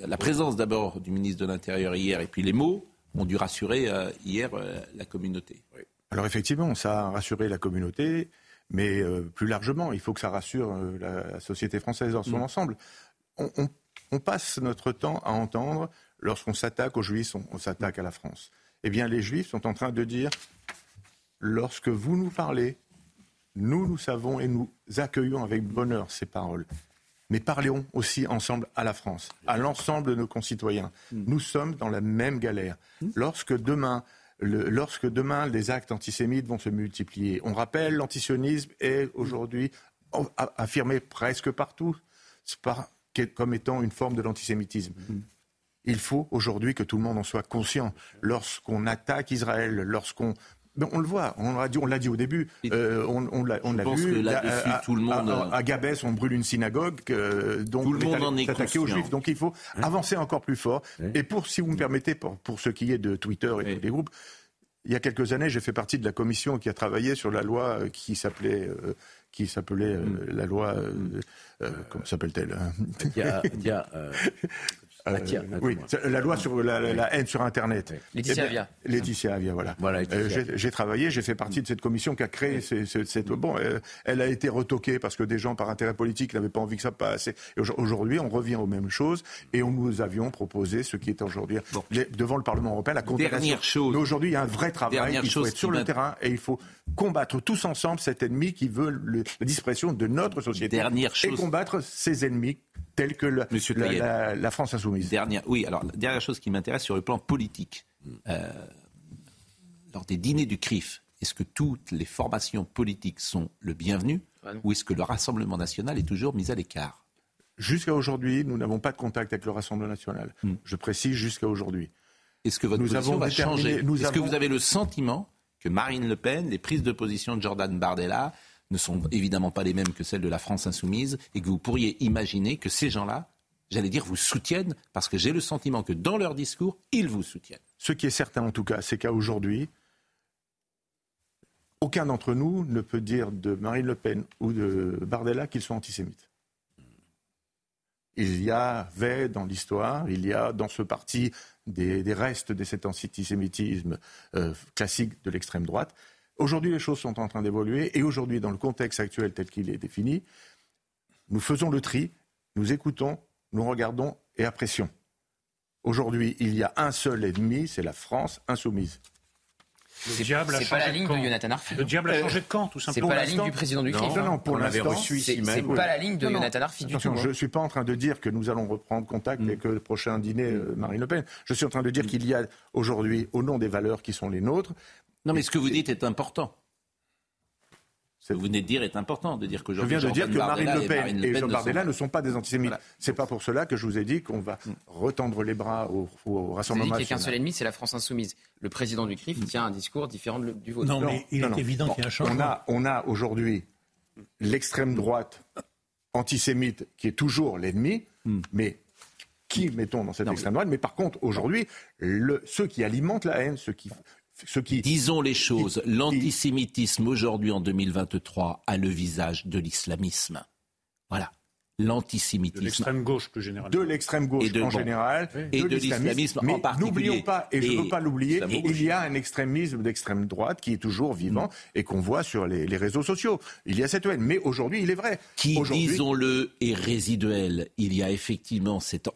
la présence d'abord du ministre de l'Intérieur hier et puis les mots ont dû rassurer euh, hier la communauté. Alors effectivement, ça a rassuré la communauté, mais plus largement, il faut que ça rassure la, société française dans son mm. ensemble. On, on passe notre temps à entendre, lorsqu'on s'attaque aux Juifs, on, on s'attaque à la France. Eh bien, les Juifs sont en train de dire, lorsque vous nous parlez, nous, nous savons et nous accueillons avec bonheur ces paroles. Mais parlons aussi ensemble à la France, à l'ensemble de nos concitoyens. Nous sommes dans la même galère. Lorsque demain, le- lorsque demain les actes antisémites vont se multiplier, on rappelle, l'antisionisme est aujourd'hui affirmé presque partout par- comme étant une forme de l'antisémitisme. Il faut aujourd'hui que tout le monde en soit conscient. Lorsqu'on attaque Israël, lorsqu'on on le voit, on l'a dit, on l'a dit au début, euh, on, on l'a on vu. que là-dessus, à, à- tout le monde, à, euh, à Gabès, on brûle une synagogue, euh, donc Tout le on monde allé en est s'attaquer aux. Juifs. Donc il faut avancer encore plus fort. Et pour, si vous me permettez, pour, pour ce qui est de Twitter et des groupes, il y a quelques années, j'ai fait partie de la commission qui a travaillé sur la loi qui s'appelait, euh, qui s'appelait euh, la loi, euh, euh, comment s'appelle-t-elle hein euh, Euh, Mathia, oui, comment c'est la loi sur la, la- la haine sur Internet. Laetitia Eh bien, Avia. Laetitia Avia, voilà. Euh, j'ai- travaillé, j'ai fait partie de cette commission qui a créé ces- ces- cette. Bon, euh, elle a été retoquée parce que des gens, par intérêt politique, n'avaient pas envie que ça passe. Et aujo- aujourd'hui, on revient aux mêmes choses et on nous avions proposé ce qui est aujourd'hui devant le Parlement européen, la condamnation. Dernière chose. Mais aujourd'hui, il y a un vrai travail. Dernière Il faut chose être sur le terrain et il faut combattre tous ensemble cet ennemi qui veut le- la disparition de notre société Dernière et chose. combattre ces ennemis tels que la, Monsieur la- la- la France insoumise. Dernière, oui, alors, la dernière chose qui m'intéresse sur le plan politique. Euh, lors des dîners du CRIF, est-ce que toutes les formations politiques sont le bienvenu ou est-ce que le Rassemblement national est toujours mis à l'écart? Jusqu'à aujourd'hui, nous n'avons pas de contact avec le Rassemblement national. Hmm. Je précise jusqu'à aujourd'hui. Est-ce que votre Nous position avons va changer? Est-ce que vous avez le sentiment que Marine Le Pen, les prises de position de Jordan Bardella ne sont évidemment pas les mêmes que celles de la France insoumise et que vous pourriez imaginer que ces gens-là, j'allais dire, vous soutiennent parce que j'ai le sentiment que dans leur discours, ils vous soutiennent. Ce qui est certain en tout cas, c'est qu'à aujourd'hui, aucun d'entre nous ne peut dire de Marine Le Pen ou de Bardella qu'ils sont antisémites. Il y avait dans l'histoire, il y a dans ce parti des, des restes de cet antisémitisme euh, classique de l'extrême droite. Aujourd'hui, les choses sont en train d'évoluer et aujourd'hui, dans le contexte actuel tel qu'il est défini, nous faisons le tri, nous écoutons, nous regardons et apprécions. Aujourd'hui, il y a un seul ennemi, c'est la France insoumise. Le diable a C'est pas la changé de ligne camp. de Jonathan Arfi. Le diable a changé de camp, tout C'est simplement. pas la ligne du président du CRIF. Non, non, pour l'instant, C'est c'est pas la ligne de Non, non. Jonathan Arfi du tout. Attention, je hein. ne suis pas en train de dire que nous allons reprendre contact Mm. et que le prochain dîner, euh, Marine Le Pen. Je suis en train de dire qu'il y a aujourd'hui, au nom des valeurs qui sont les nôtres, Non, mais ce que vous dites est important. Ce que vous venez de dire est important, de dire je qu'aujourd'hui, viens de dire que Marine Le Pen Marine et, Le Jean ne Bardella sont- ne sont pas des antisémites. Voilà. C'est pas pour cela que je vous ai dit qu'on va retendre les bras au, Rassemblement qu'il n'y a qu'un national. seul ennemi, c'est la France insoumise. Le président du CRIF tient un discours différent de du vôtre. Non, mais il non, est non. évident Bon, qu'il y a un On changement. a, on a aujourd'hui l'extrême droite antisémite qui est toujours l'ennemi, mais qui mettons dans cette extrême droite Mais par contre, aujourd'hui, ceux qui alimentent la haine, ceux qui, qui Disons les choses, l'antisémitisme aujourd'hui en 2023 a le visage de l'islamisme. Voilà. De L'antisémitisme. l'extrême gauche, plus généralement. de l'extrême gauche de- en bon, général, et de l'islamisme en mais particulier. N'oublions pas, et je ne veux pas l'oublier, il y a un extrémisme d'extrême droite qui est toujours vivant et qu'on voit sur les, les réseaux sociaux. Il y a cette haine, mais aujourd'hui, il est vrai. qui, disons-le, est résiduel. Il y a effectivement cet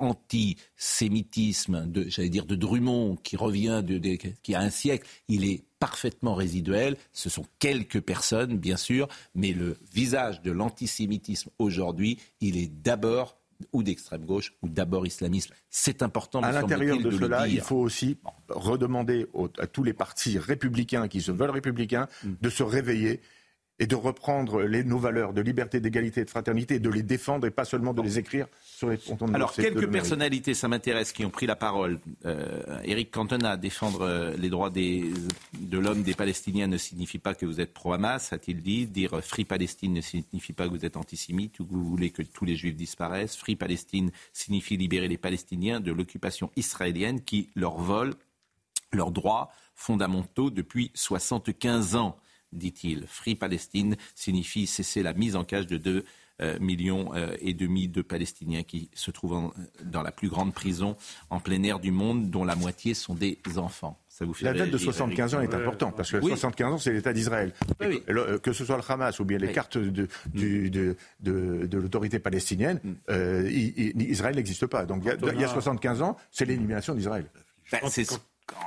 antisémitisme, de, j'allais dire, de Drummond, qui revient de, de- qui a un siècle. Il est parfaitement résiduel. Ce sont quelques personnes, bien sûr, mais le visage de l'antisémitisme aujourd'hui, il est d'abord ou d'extrême gauche ou d'abord islamisme. C'est important, À l'intérieur de, cela, il faut aussi redemander aux- à tous les partis républicains qui se veulent républicains Mm. de se réveiller et de reprendre les, nos valeurs de liberté, d'égalité et de fraternité, et de les défendre et pas seulement de les écrire sur les pontons de Alors, quelques personnalités, ça m'intéresse, qui ont pris la parole. Euh, Éric Cantona, défendre euh, les droits des, de l'homme des Palestiniens ne signifie pas que vous êtes pro-Hamas, a-t-il dit. Dire euh, Free Palestine ne signifie pas que vous êtes antisémite ou que vous voulez que tous les juifs disparaissent. Free Palestine signifie libérer les Palestiniens de l'occupation israélienne qui leur vole leurs droits fondamentaux depuis 75 ans, dit-il. Free Palestine signifie cesser la mise en cage de 2 millions euh, et demi de Palestiniens qui se trouvent en- dans la plus grande prison en plein air du monde, dont la moitié sont des enfants. Ça vous fait La date de réagir, 75 ans est importante parce que Oui. 75 ans, c'est l'État d'Israël. Oui, le- Que ce soit le Hamas ou bien les Oui. cartes de, du- de, de- de l'autorité palestinienne, Mm. euh, Israël n'existe pas. Donc il y a- Quand on il y, a a- 75 ans, c'est l'élimination d'Israël. Ben, c'est ce-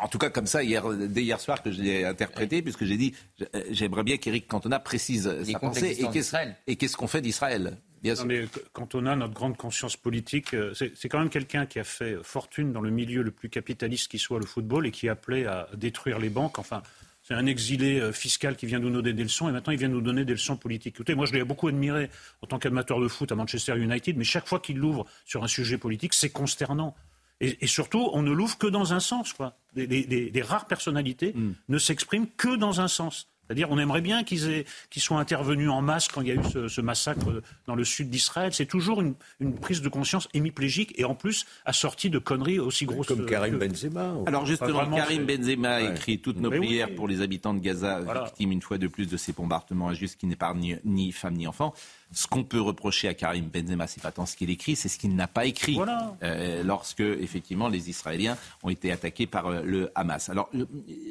en tout cas comme ça hier, dès hier soir que je l'ai interprété, puisque j'ai dit euh, j'aimerais bien qu'Éric Cantona précise Il sa compte pensée et qu'est-ce qu'on fait d'Israël. Bien Non, sûr. mais quand on a notre grande conscience politique, euh, c'est quand même quelqu'un qui a fait fortune dans le milieu le plus capitaliste qui soit le football et qui appelait à détruire les banques. Enfin, c'est un exilé euh, fiscal qui vient nous donner des leçons et maintenant il vient nous donner des leçons politiques. Écoutez, moi je l'ai beaucoup admiré en tant qu'amateur de foot à Manchester United, mais chaque fois qu'il l'ouvre sur un sujet politique, c'est consternant. Et, et surtout, on ne l'ouvre que dans un sens. Quoi. Des, des- des- des rares personnalités ne s'expriment que dans un sens. C'est-à-dire, on aimerait bien qu'ils soient intervenus en masse quand il y a eu ce, ce massacre dans le sud d'Israël. C'est toujours une, une prise de conscience hémiplégique et en plus assortie de conneries aussi grosses. Comme Karim que- Benzema. Alors justement, vraiment, Karim Benzema Ouais. écrit toutes nos Mais oui. prières pour les habitants de Gaza, Voilà. victimes une fois de plus de ces bombardements injustes qui n'épargnent ni femmes ni enfants. Ce qu'on peut reprocher à Karim Benzema, c'est pas tant ce qu'il écrit, c'est ce qu'il n'a pas écrit. Voilà. Euh, lorsque effectivement les Israéliens ont été attaqués par euh, le Hamas. Alors, je,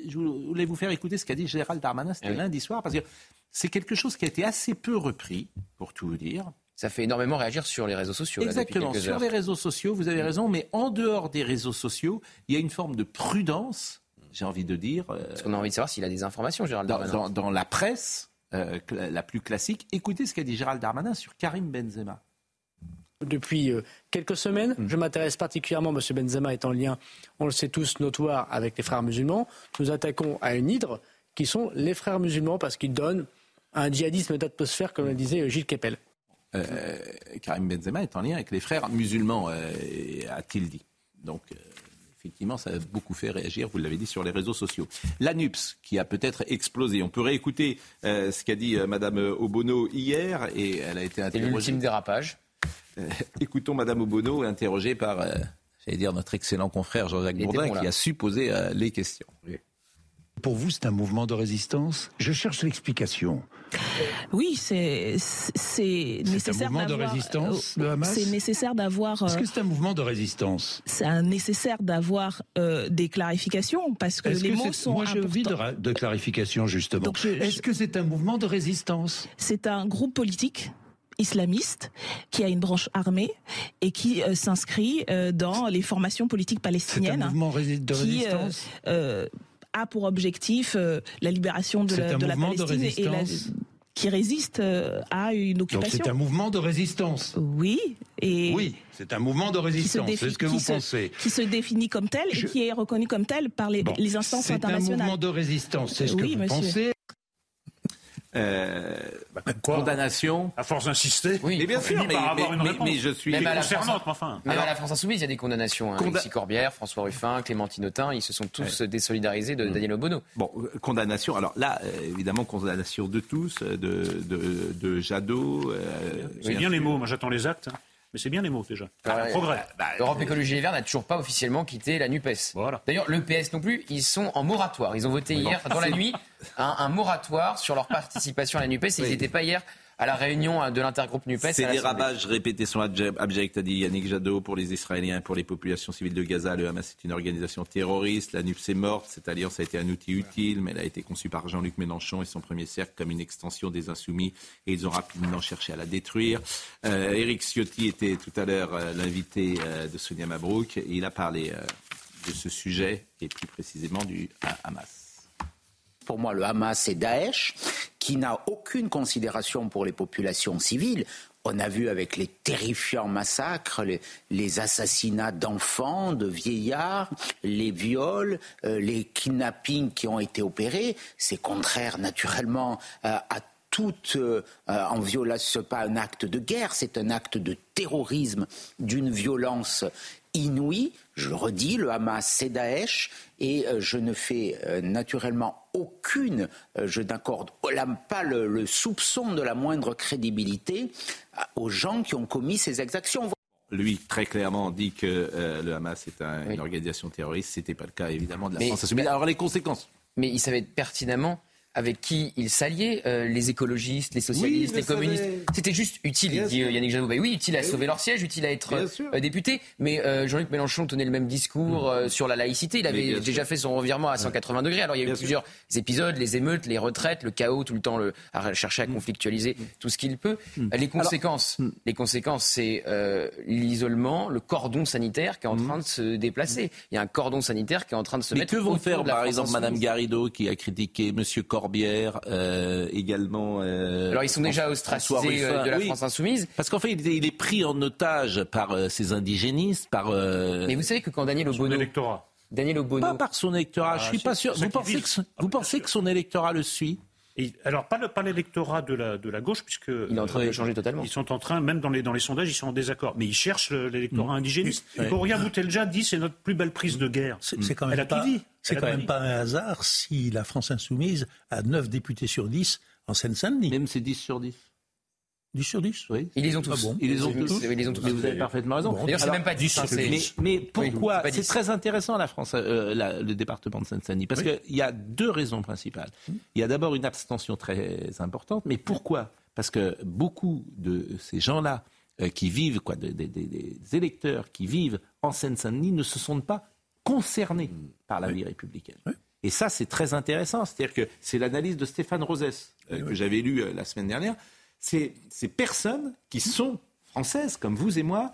je voulais vous faire écouter ce qu'a dit Gérald Darmanin, c'était oui. lundi soir, parce que c'est quelque chose qui a été assez peu repris, pour tout vous dire. Ça fait énormément réagir sur les réseaux sociaux. Exactement. Sur heures. les réseaux sociaux, vous avez raison, mais en dehors des réseaux sociaux, il y a une forme de prudence, j'ai envie de dire, euh, Parce qu'on a envie de savoir s'il a des informations, Gérald dans, Darmanin. dans- dans la presse euh, la plus classique. Écoutez ce qu'a dit Gérald Darmanin sur Karim Benzema. Depuis euh, quelques semaines, je m'intéresse particulièrement, M. Benzema est en lien, on le sait tous, notoire avec les frères musulmans. Nous attaquons à une hydre qui sont les frères musulmans parce qu'ils donnent un djihadisme d'atmosphère, comme le disait Gilles Kepel. Euh, Karim Benzema est en lien avec les frères musulmans, euh, a-t-il dit. Donc, euh, effectivement, ça a beaucoup fait réagir, vous l'avez dit, sur les réseaux sociaux. L'ANUPS, qui a peut-être explosé. On peut réécouter euh, ce qu'a dit euh, Madame Obono hier, et elle a été interrogée. l'ultime dérapage. Euh, écoutons Madame Obono, interrogée par, euh, j'allais dire, notre excellent confrère Jean-Jacques Bourdin, bon, qui a su poser euh, les questions. Pour vous, c'est un mouvement de résistance? Je cherche l'explication. Oui, c'est c'est nécessaire mouvement de d'avoir- résistance, euh, C'est nécessaire d'avoir. Est-ce euh, que c'est un mouvement de résistance c'est nécessaire d'avoir euh, des clarifications parce que les que mots sont Moi, j'ai envie de, de clarification, justement. Je- je- Est-ce que c'est un mouvement de résistance C'est un groupe politique islamiste qui a une branche armée et qui euh, s'inscrit euh, dans les formations politiques C'est un palestiniennes. mouvement de qui, résistance euh, a pour objectif euh, la libération de la, de la mouvement de Palestine et la- résistance qui résiste euh, à une Donc occupation. c'est un mouvement de résistance Oui, et Oui, c'est un mouvement de résistance, c'est ce que vous se- pensez. qui se définit comme tel et Je- qui est reconnu comme tel par les, Bon, les instances c'est un internationales. mouvement de résistance, c'est ce que vous monsieur. pensez Euh, quoi condamnation. À force d'insister, Oui. Mais bien sûr, mais, par avoir mais- une mais- réponse. mais je suis. Même à la concernante, mais enfin. Même Alors- à la France Insoumise, il y a des condamnations. Hein. Conda- Alexis Corbière, François Ruffin, Clémentine Autain, ils se sont tous désolidarisés de Daniel Obono. Bon, euh, condamnation. Alors là, euh, évidemment, condamnation de tous, euh, de, de, de Jadot. euh, C'est bien les mots, moi j'attends les actes. hein. Mais c'est bien les mots déjà. Un progrès. L'Europe Écologie Les Verts n'a toujours pas officiellement quitté la NUPES. Voilà. D'ailleurs, le PS non plus, ils sont en moratoire. Ils ont voté hier, dans la nuit, un, un moratoire sur leur participation à la NUPES. Ils Oui. n'étaient pas hier à la réunion de l'intergroupe NUPES. C'est des rabages répétés sont abje- abjects, a dit Yannick Jadot, pour les Israéliens, pour les populations civiles de Gaza. Le Hamas est une organisation terroriste. La NUPS est morte. Cette alliance a été un outil utile, mais elle a été conçue par Jean-Luc Mélenchon et son premier cercle comme une extension des Insoumis. Et ils ont rapidement cherché à la détruire. Euh, Éric Ciotti était tout à l'heure euh, l'invité euh, de Sonia Mabrouk. Et il a parlé euh, de ce sujet, et plus précisément du Ha- Hamas. Pour moi, le Hamas, c'est Daesh, qui n'a aucune considération pour les populations civiles. On a vu avec les terrifiants massacres, les, assassinats d'enfants, de vieillards, les viols, euh, les kidnappings qui ont été opérés. C'est contraire naturellement euh, à toute euh, en violation, ce n'est pas un acte de guerre, c'est un acte de terrorisme d'une violence inouïe. Je le redis, le Hamas, c'est Daesh, et je ne fais naturellement aucune, euh, je n'accorde pas le, le soupçon de la moindre crédibilité à- aux gens qui ont commis ces exactions. Lui, très clairement, dit que euh, le Hamas est un- une organisation terroriste. Ce n'était pas le cas, évidemment, de la Mais- France insoumise. Alors, les conséquences Mais ils savaient pertinemment avec qui il s'alliait, euh, les écologistes, les socialistes, Oui, les communistes. avait- C'était juste utile, Bien il dit sûr. euh, Yannick Jadot. Bah oui, utile à Eh sauver oui. leur siège, utile à être euh, député. Mais euh, Jean-Luc Mélenchon tenait le même discours euh, sur la laïcité. Il avait déjà fait son revirement à 180 degrés. Alors il y a eu Bien sûr. plusieurs épisodes, les émeutes, les retraites, le chaos, tout le temps le, à chercher à Mm. conflictualiser tout ce qu'il peut. Les conséquences, les conséquences, c'est euh, l'isolement, le cordon sanitaire qui est en train de se déplacer. Il y a un cordon sanitaire qui est en train de se Mais mettre que vont faire, par exemple. Madame Garrido, qui a critiqué Monsieur Corbière, euh, également. euh, Alors, ils sont déjà ostracisés, euh, de la Oui. France insoumise. Parce qu'en fait, il est, il est pris en otage par euh, ces indigénistes, par. euh, Mais vous savez que quand Daniel Obono, électorat. Daniel Obono, Pas par son électorat, je Ah, suis c'est- pas sûr. Vous pensez, que, Ah, vous bien pensez que son électorat le suit? Et, alors, pas le- pas l'électorat de la, de la gauche, puisque. il est en train de euh, changer totalement. Ils sont en train, même dans les, dans les sondages, ils sont en désaccord. Mais ils cherchent le- l'électorat indigéniste. Ouais. Coria Boutelja dit c'est notre plus belle prise de guerre. C'est c'est quand Elle même a tout pas, dit. c'est quand même pas un hasard si la France insoumise a 9 députés sur 10 en Seine-Saint-Denis. Même c'est 10 sur 10. 10 sur 10 Oui. ils les ont tous. Ah bon Ils les ont Oui, tous. ils les ont tous. Mais vous avez parfaitement raison. Bon, D'ailleurs, c'est même pas 10, hein, Mais, mais pourquoi c'est pas C'est 10. très intéressant la France, euh, la- le département de Seine-Saint-Denis, parce qu'il y a deux raisons principales. Il y a d'abord une abstention très importante, mais pourquoi? Parce que beaucoup de ces gens-là euh, qui vivent, quoi, des, des- des- des électeurs qui vivent en Seine-Saint-Denis ne se sentent pas concernés par la vie républicaine. Et ça, c'est très intéressant. C'est-à-dire que c'est l'analyse de Stéphane Rosès euh, que j'avais lu euh, la semaine dernière. C'est ces personnes qui sont françaises, comme vous et moi,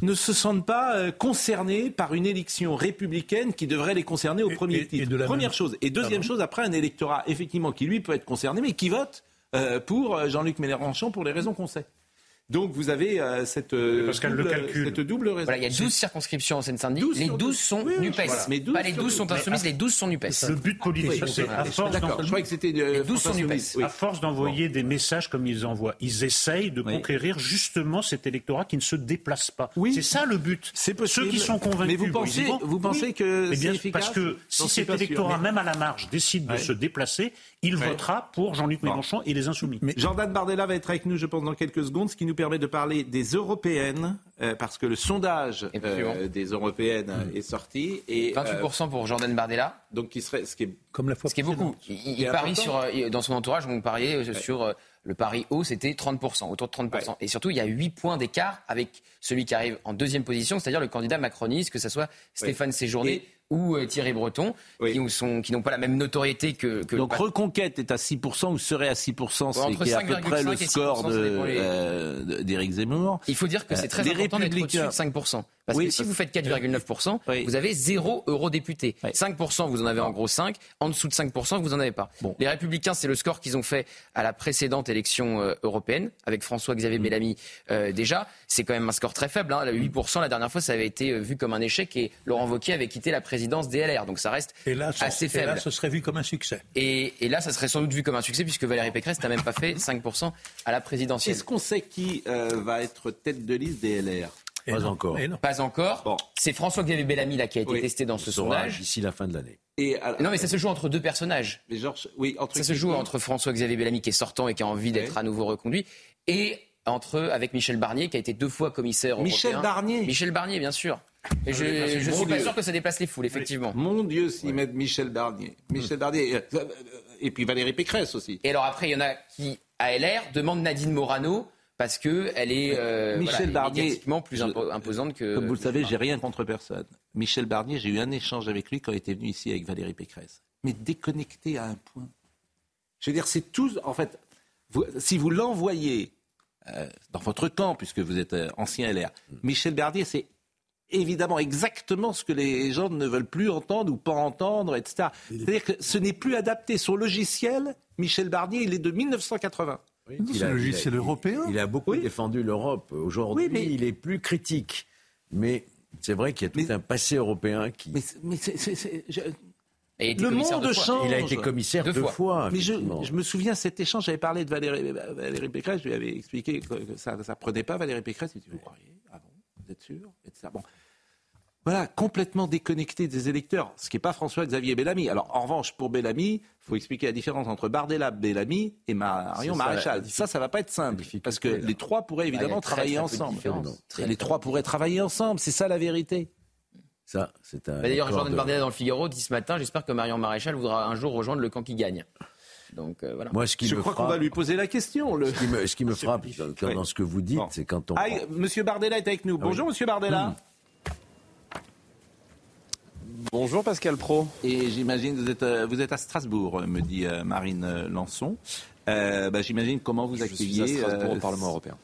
ne se sentent pas euh, concernés par une élection républicaine qui devrait les concerner au premier et- et titre. de la Première même- chose. Et deuxième chose, après, un électorat, effectivement, qui lui peut être concerné, mais qui vote euh, pour euh, Jean-Luc Mélenchon pour les raisons qu'on sait. Donc vous avez euh, cette, euh, Pascal le cette double raison. Voilà, il y a 12 circonscriptions en Seine-Saint-Denis. 12 Les sur 12 12. sont Oui, NUPES. voilà. Mais 12 pas les sur 12 sont 12. insoumises, les 12 sont NUPES. Le but politique, Oui, c'est à force D'accord, d'en- je croyais que c'était euh, Les 12 France sont NUPES. Insoumise. Oui. à force d'envoyer des messages comme ils envoient, ils essayent de Oui. conquérir justement cet électorat qui ne se déplace pas. Oui. C'est ça le but. C'est. Ceux qui sont convaincus. Mais vous pensez- vous pensez que Mais c'est efficace? Parce que si cet électorat, même à la marge, décide de se déplacer, il Ouais. votera pour Jean-Luc Mélenchon et les Insoumis. Mais- Jordan Bardella va être avec nous, je pense, dans quelques secondes, ce qui nous permet de parler des européennes, euh, parce que le sondage euh, des européennes euh, est sorti. Et, euh, 28% pour Jordan Bardella, donc, qui serait, ce qui est Comme la fois ce qui est beaucoup. Il, il est parie sur, dans son entourage, on pariait euh, sur euh, le pari haut, c'était 30%, autour de 30%. Et surtout, il y a 8 points d'écart avec celui qui arrive en deuxième position, c'est-à-dire le candidat macroniste, que ce soit Stéphane Séjourné Et- ou euh, Thierry Breton, Oui. qui, sont- qui n'ont pas la même notoriété que, que le Donc Reconquête est à 6% ou serait à 6%, c'est entre qui est à peu 5,5 près le et 6%, score de, euh, de- d'Éric Zemmour. Il faut dire que c'est Euh, très les important d'être au-dessus de Républicains. 5%. Parce Oui, que si vous faites 4,9%, Oui. vous avez 0 eurodéputé. Oui. 5%, vous en avez en gros 5. En dessous de 5%, vous en avez pas. Bon. Les Républicains, c'est le score qu'ils ont fait à la précédente élection euh, européenne, avec François-Xavier Mm. Bellamy euh, déjà. C'est quand même un score très faible. Hein. Le 8%, la dernière fois, ça avait été euh, vu comme un échec et Laurent Wauquiez avait quitté la présidence des LR. Donc ça reste Et là, ça- assez et faible. là, ce serait vu comme un succès. Et, et là, ça serait sans doute vu comme un succès puisque Valérie Pécresse n'a même pas fait 5% à la présidentielle. Est-ce qu'on sait qui euh, va être tête de liste des LR Et Pas non, encore. et non. Pas encore. Bon. C'est François-Xavier Bellamy là qui a été Oui. testé dans On ce sondage. d'ici la fin de l'année. Et, alors- Non, mais ça se joue entre deux personnages. mais oui, entre Ça se joue entre François-Xavier Bellamy qui est sortant et qui a envie d'être Ouais. à nouveau reconduit et entre avec Michel Barnier qui a été deux fois commissaire Michel européen. Barnier. Michel Barnier, bien sûr. Et je je foules. suis pas Dieu. sûr que ça déplace les foules, effectivement. Mon Dieu, s'ils mettent Michel Barnier. Michel Barnier. euh, euh, et puis Valérie Pécresse aussi. Et alors après, il y en a qui, à LR, demandent Nadine Morano parce que elle est, euh, Michel voilà, Barnier, plus imposante que. Comme vous le savez, j'ai rien contre personne. Michel Barnier, j'ai eu un échange avec lui quand il était venu ici avec Valérie Pécresse. Mais déconnecté à un point. Je veux dire, c'est tout. En fait, vous- si vous l'envoyez euh, dans votre camp, puisque vous êtes euh, ancien LR, Michel Barnier, c'est évidemment exactement ce que les gens ne veulent plus entendre ou pas entendre, etc. C'est-à-dire que ce n'est plus adapté. Son logiciel, Michel Barnier, il est de 1980. Oui, c'est a- le logiciel européen. Il a beaucoup défendu l'Europe. Aujourd'hui, Oui, mais- il est plus critique. Mais c'est vrai qu'il y a tout Mais- un passé européen qui. Mais, mais c'est- je- Et le commissaire monde deux fois. change. Il a été commissaire Deux deux, fois. fois. Mais je, me souviens de cet échange, j'avais parlé de Valérie, Valérie Pécresse, je lui avais expliqué que, ça ne prenait pas Valérie Pécresse. Il dit, vous croyez? Ah bon? Vous êtes sûr? Etc. Bon. Voilà, complètement déconnecté des électeurs, ce qui n'est pas François-Xavier Bellamy. Alors, en revanche, pour Bellamy, il faut expliquer la différence entre Bardella, Bellamy et Marion ça, Maréchal. Ça, ça va pas être simple, parce que les trois pourraient Bah, évidemment très, travailler très ensemble. Très, les trois pourraient travailler ensemble, c'est ça la vérité. Ça, c'est un. Bah, D'ailleurs, Jordan de- Bardella dans le Figaro dit ce matin J'espère que Marion Maréchal voudra un jour rejoindre le camp qui gagne. Donc euh, voilà. Moi, ce qui Je me crois qu'on va lui poser la question. le- Ce qui me, ce qui me frappe dans, Oui. dans ce que vous dites, Bon. c'est quand on. Ah, prend- Monsieur Bardella est avec nous. Bonjour, Monsieur Bardella. Bonjour Pascal Pro. Et j'imagine vous êtes euh, vous êtes à Strasbourg, me dit euh, Marine euh, Lançon. Euh, bah, j'imagine comment vous Je accueillez. suis à Strasbourg euh, au Parlement européen.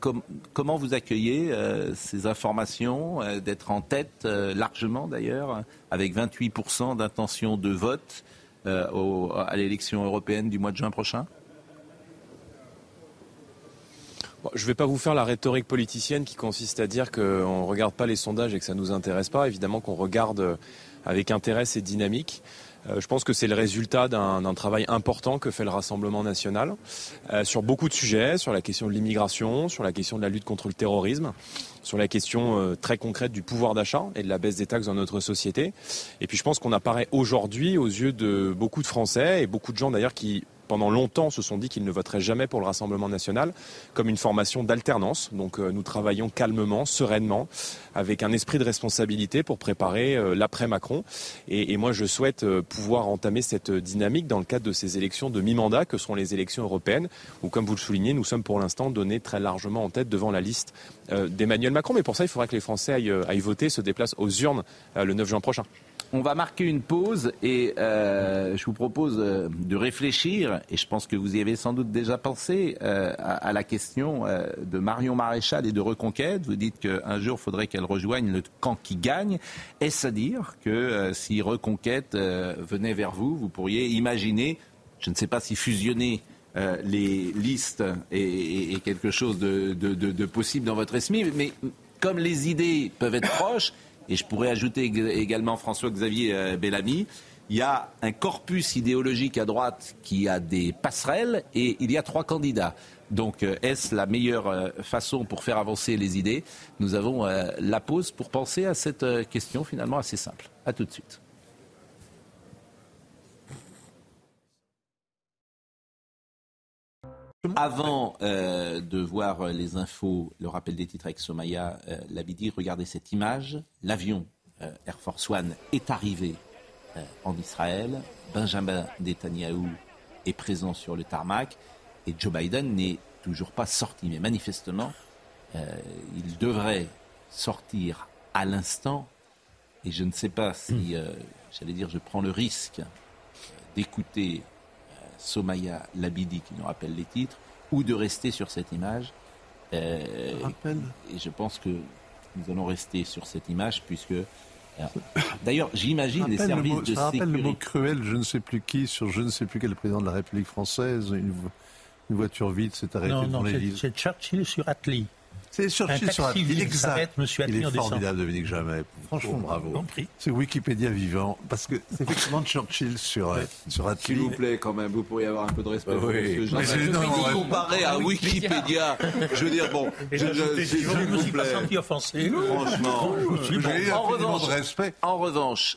com- comment vous accueillez euh, ces informations euh, d'être en tête euh, largement d'ailleurs, avec 28% d'intention de vote euh, au- à l'élection européenne du mois de juin prochain? Je ne vais pas vous faire la rhétorique politicienne qui consiste à dire qu'on ne regarde pas les sondages et que ça ne nous intéresse pas. Évidemment qu'on regarde euh, avec intérêt ces dynamiques. Euh, je pense que c'est le résultat d'un travail important que fait le Rassemblement national euh, sur beaucoup de sujets, sur la question de l'immigration, sur la question de la lutte contre le terrorisme, sur la question très concrète du pouvoir d'achat et de la baisse des taxes dans notre société. Et puis je pense qu'on apparaît aujourd'hui aux yeux de beaucoup de Français et beaucoup de gens d'ailleurs qui pendant longtemps se sont dit qu'ils ne voteraient jamais pour le Rassemblement national comme une formation d'alternance. Donc euh, nous travaillons calmement, sereinement, avec un esprit de responsabilité pour préparer euh, l'après-Macron. Et, moi je souhaite euh, pouvoir entamer cette dynamique dans le cadre de ces élections de mi-mandat que seront les élections européennes, où comme vous le soulignez, nous sommes pour l'instant donnés très largement en tête devant la liste d'Emmanuel Macron. Mais pour ça, il faudra que les Français aillent, voter, se déplacent aux urnes le 9 juin prochain. On va marquer une pause et euh, je vous propose euh, de réfléchir, et je pense que vous y avez sans doute déjà pensé, euh, à, la question de Marion Maréchal et de Reconquête. Vous dites qu'un jour, il faudrait qu'elle rejoigne le camp qui gagne. Est-ce à dire que si Reconquête venait vers vous, vous pourriez imaginer, je ne sais pas si fusionner les listes est quelque chose de- de possible dans votre esprit, mais comme les idées peuvent être proches, et je pourrais ajouter ég- également François-Xavier euh, Bellamy, il y a un corpus idéologique à droite qui a des passerelles et il y a trois candidats. Donc euh, est-ce la meilleure euh, façon pour faire avancer les idées? Nous avons la pause pour penser à cette question finalement assez simple. À tout de suite. Avant euh, de voir les infos, le rappel des titres avec Somaya euh, Labidi, regardez cette image. L'avion euh, Air Force One est arrivé euh, en Israël. Benjamin Netanyahu est présent sur le tarmac et Joe Biden n'est toujours pas sorti. Mais manifestement, euh, il devrait sortir à l'instant. Et je ne sais pas si, euh, j'allais dire, je prends le risque euh, d'écouter euh, Somaya Labidi qui nous rappelle les titres, ou de rester sur cette image. Euh, et je pense que nous allons rester sur cette image puisque. alors, D'ailleurs, j'imagine les le services mot- de ça rappelle le mot sécurité. cruel, je ne sais plus qui, sur je ne sais plus quel président de la République française, une, vo- une voiture vide s'est arrêtée Non, devant non, c'est Churchill sur Attlee. C'est Churchill Un sur taxi Attlee, vide exact. monsieur Il est formidable, Dominique Jamais. Franchement, bravo. C'est Wikipédia vivant, parce que c'est effectivement Churchill sur, euh, sur. S'il vous plaît, quand même, vous pourriez avoir un peu de respect Bah pour oui. Monsieur Jean. Mais c'est- non, Vous ouais. comparez à Wikipédia. Je veux dire, bon, Et je, je- je ne me s'il suis vous pas plaît. senti offensé. Franchement, Je suis en revanche, de respect. en revanche,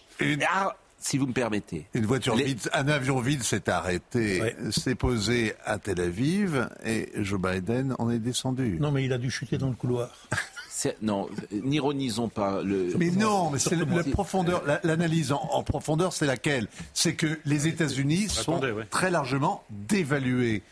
ah, si vous me permettez, Une voiture Les- vide, un avion vide s'est arrêté, s'est posé à Tel Aviv et Joe Biden en est descendu. Non, mais il a dû chuter dans le couloir. c'est- non, n'ironisons pas. Le, Mais non, mais c'est la profondeur, la- l'analyse en, en profondeur, c'est laquelle? C'est que les États-Unis sont Attendez, ouais. très largement dévalués.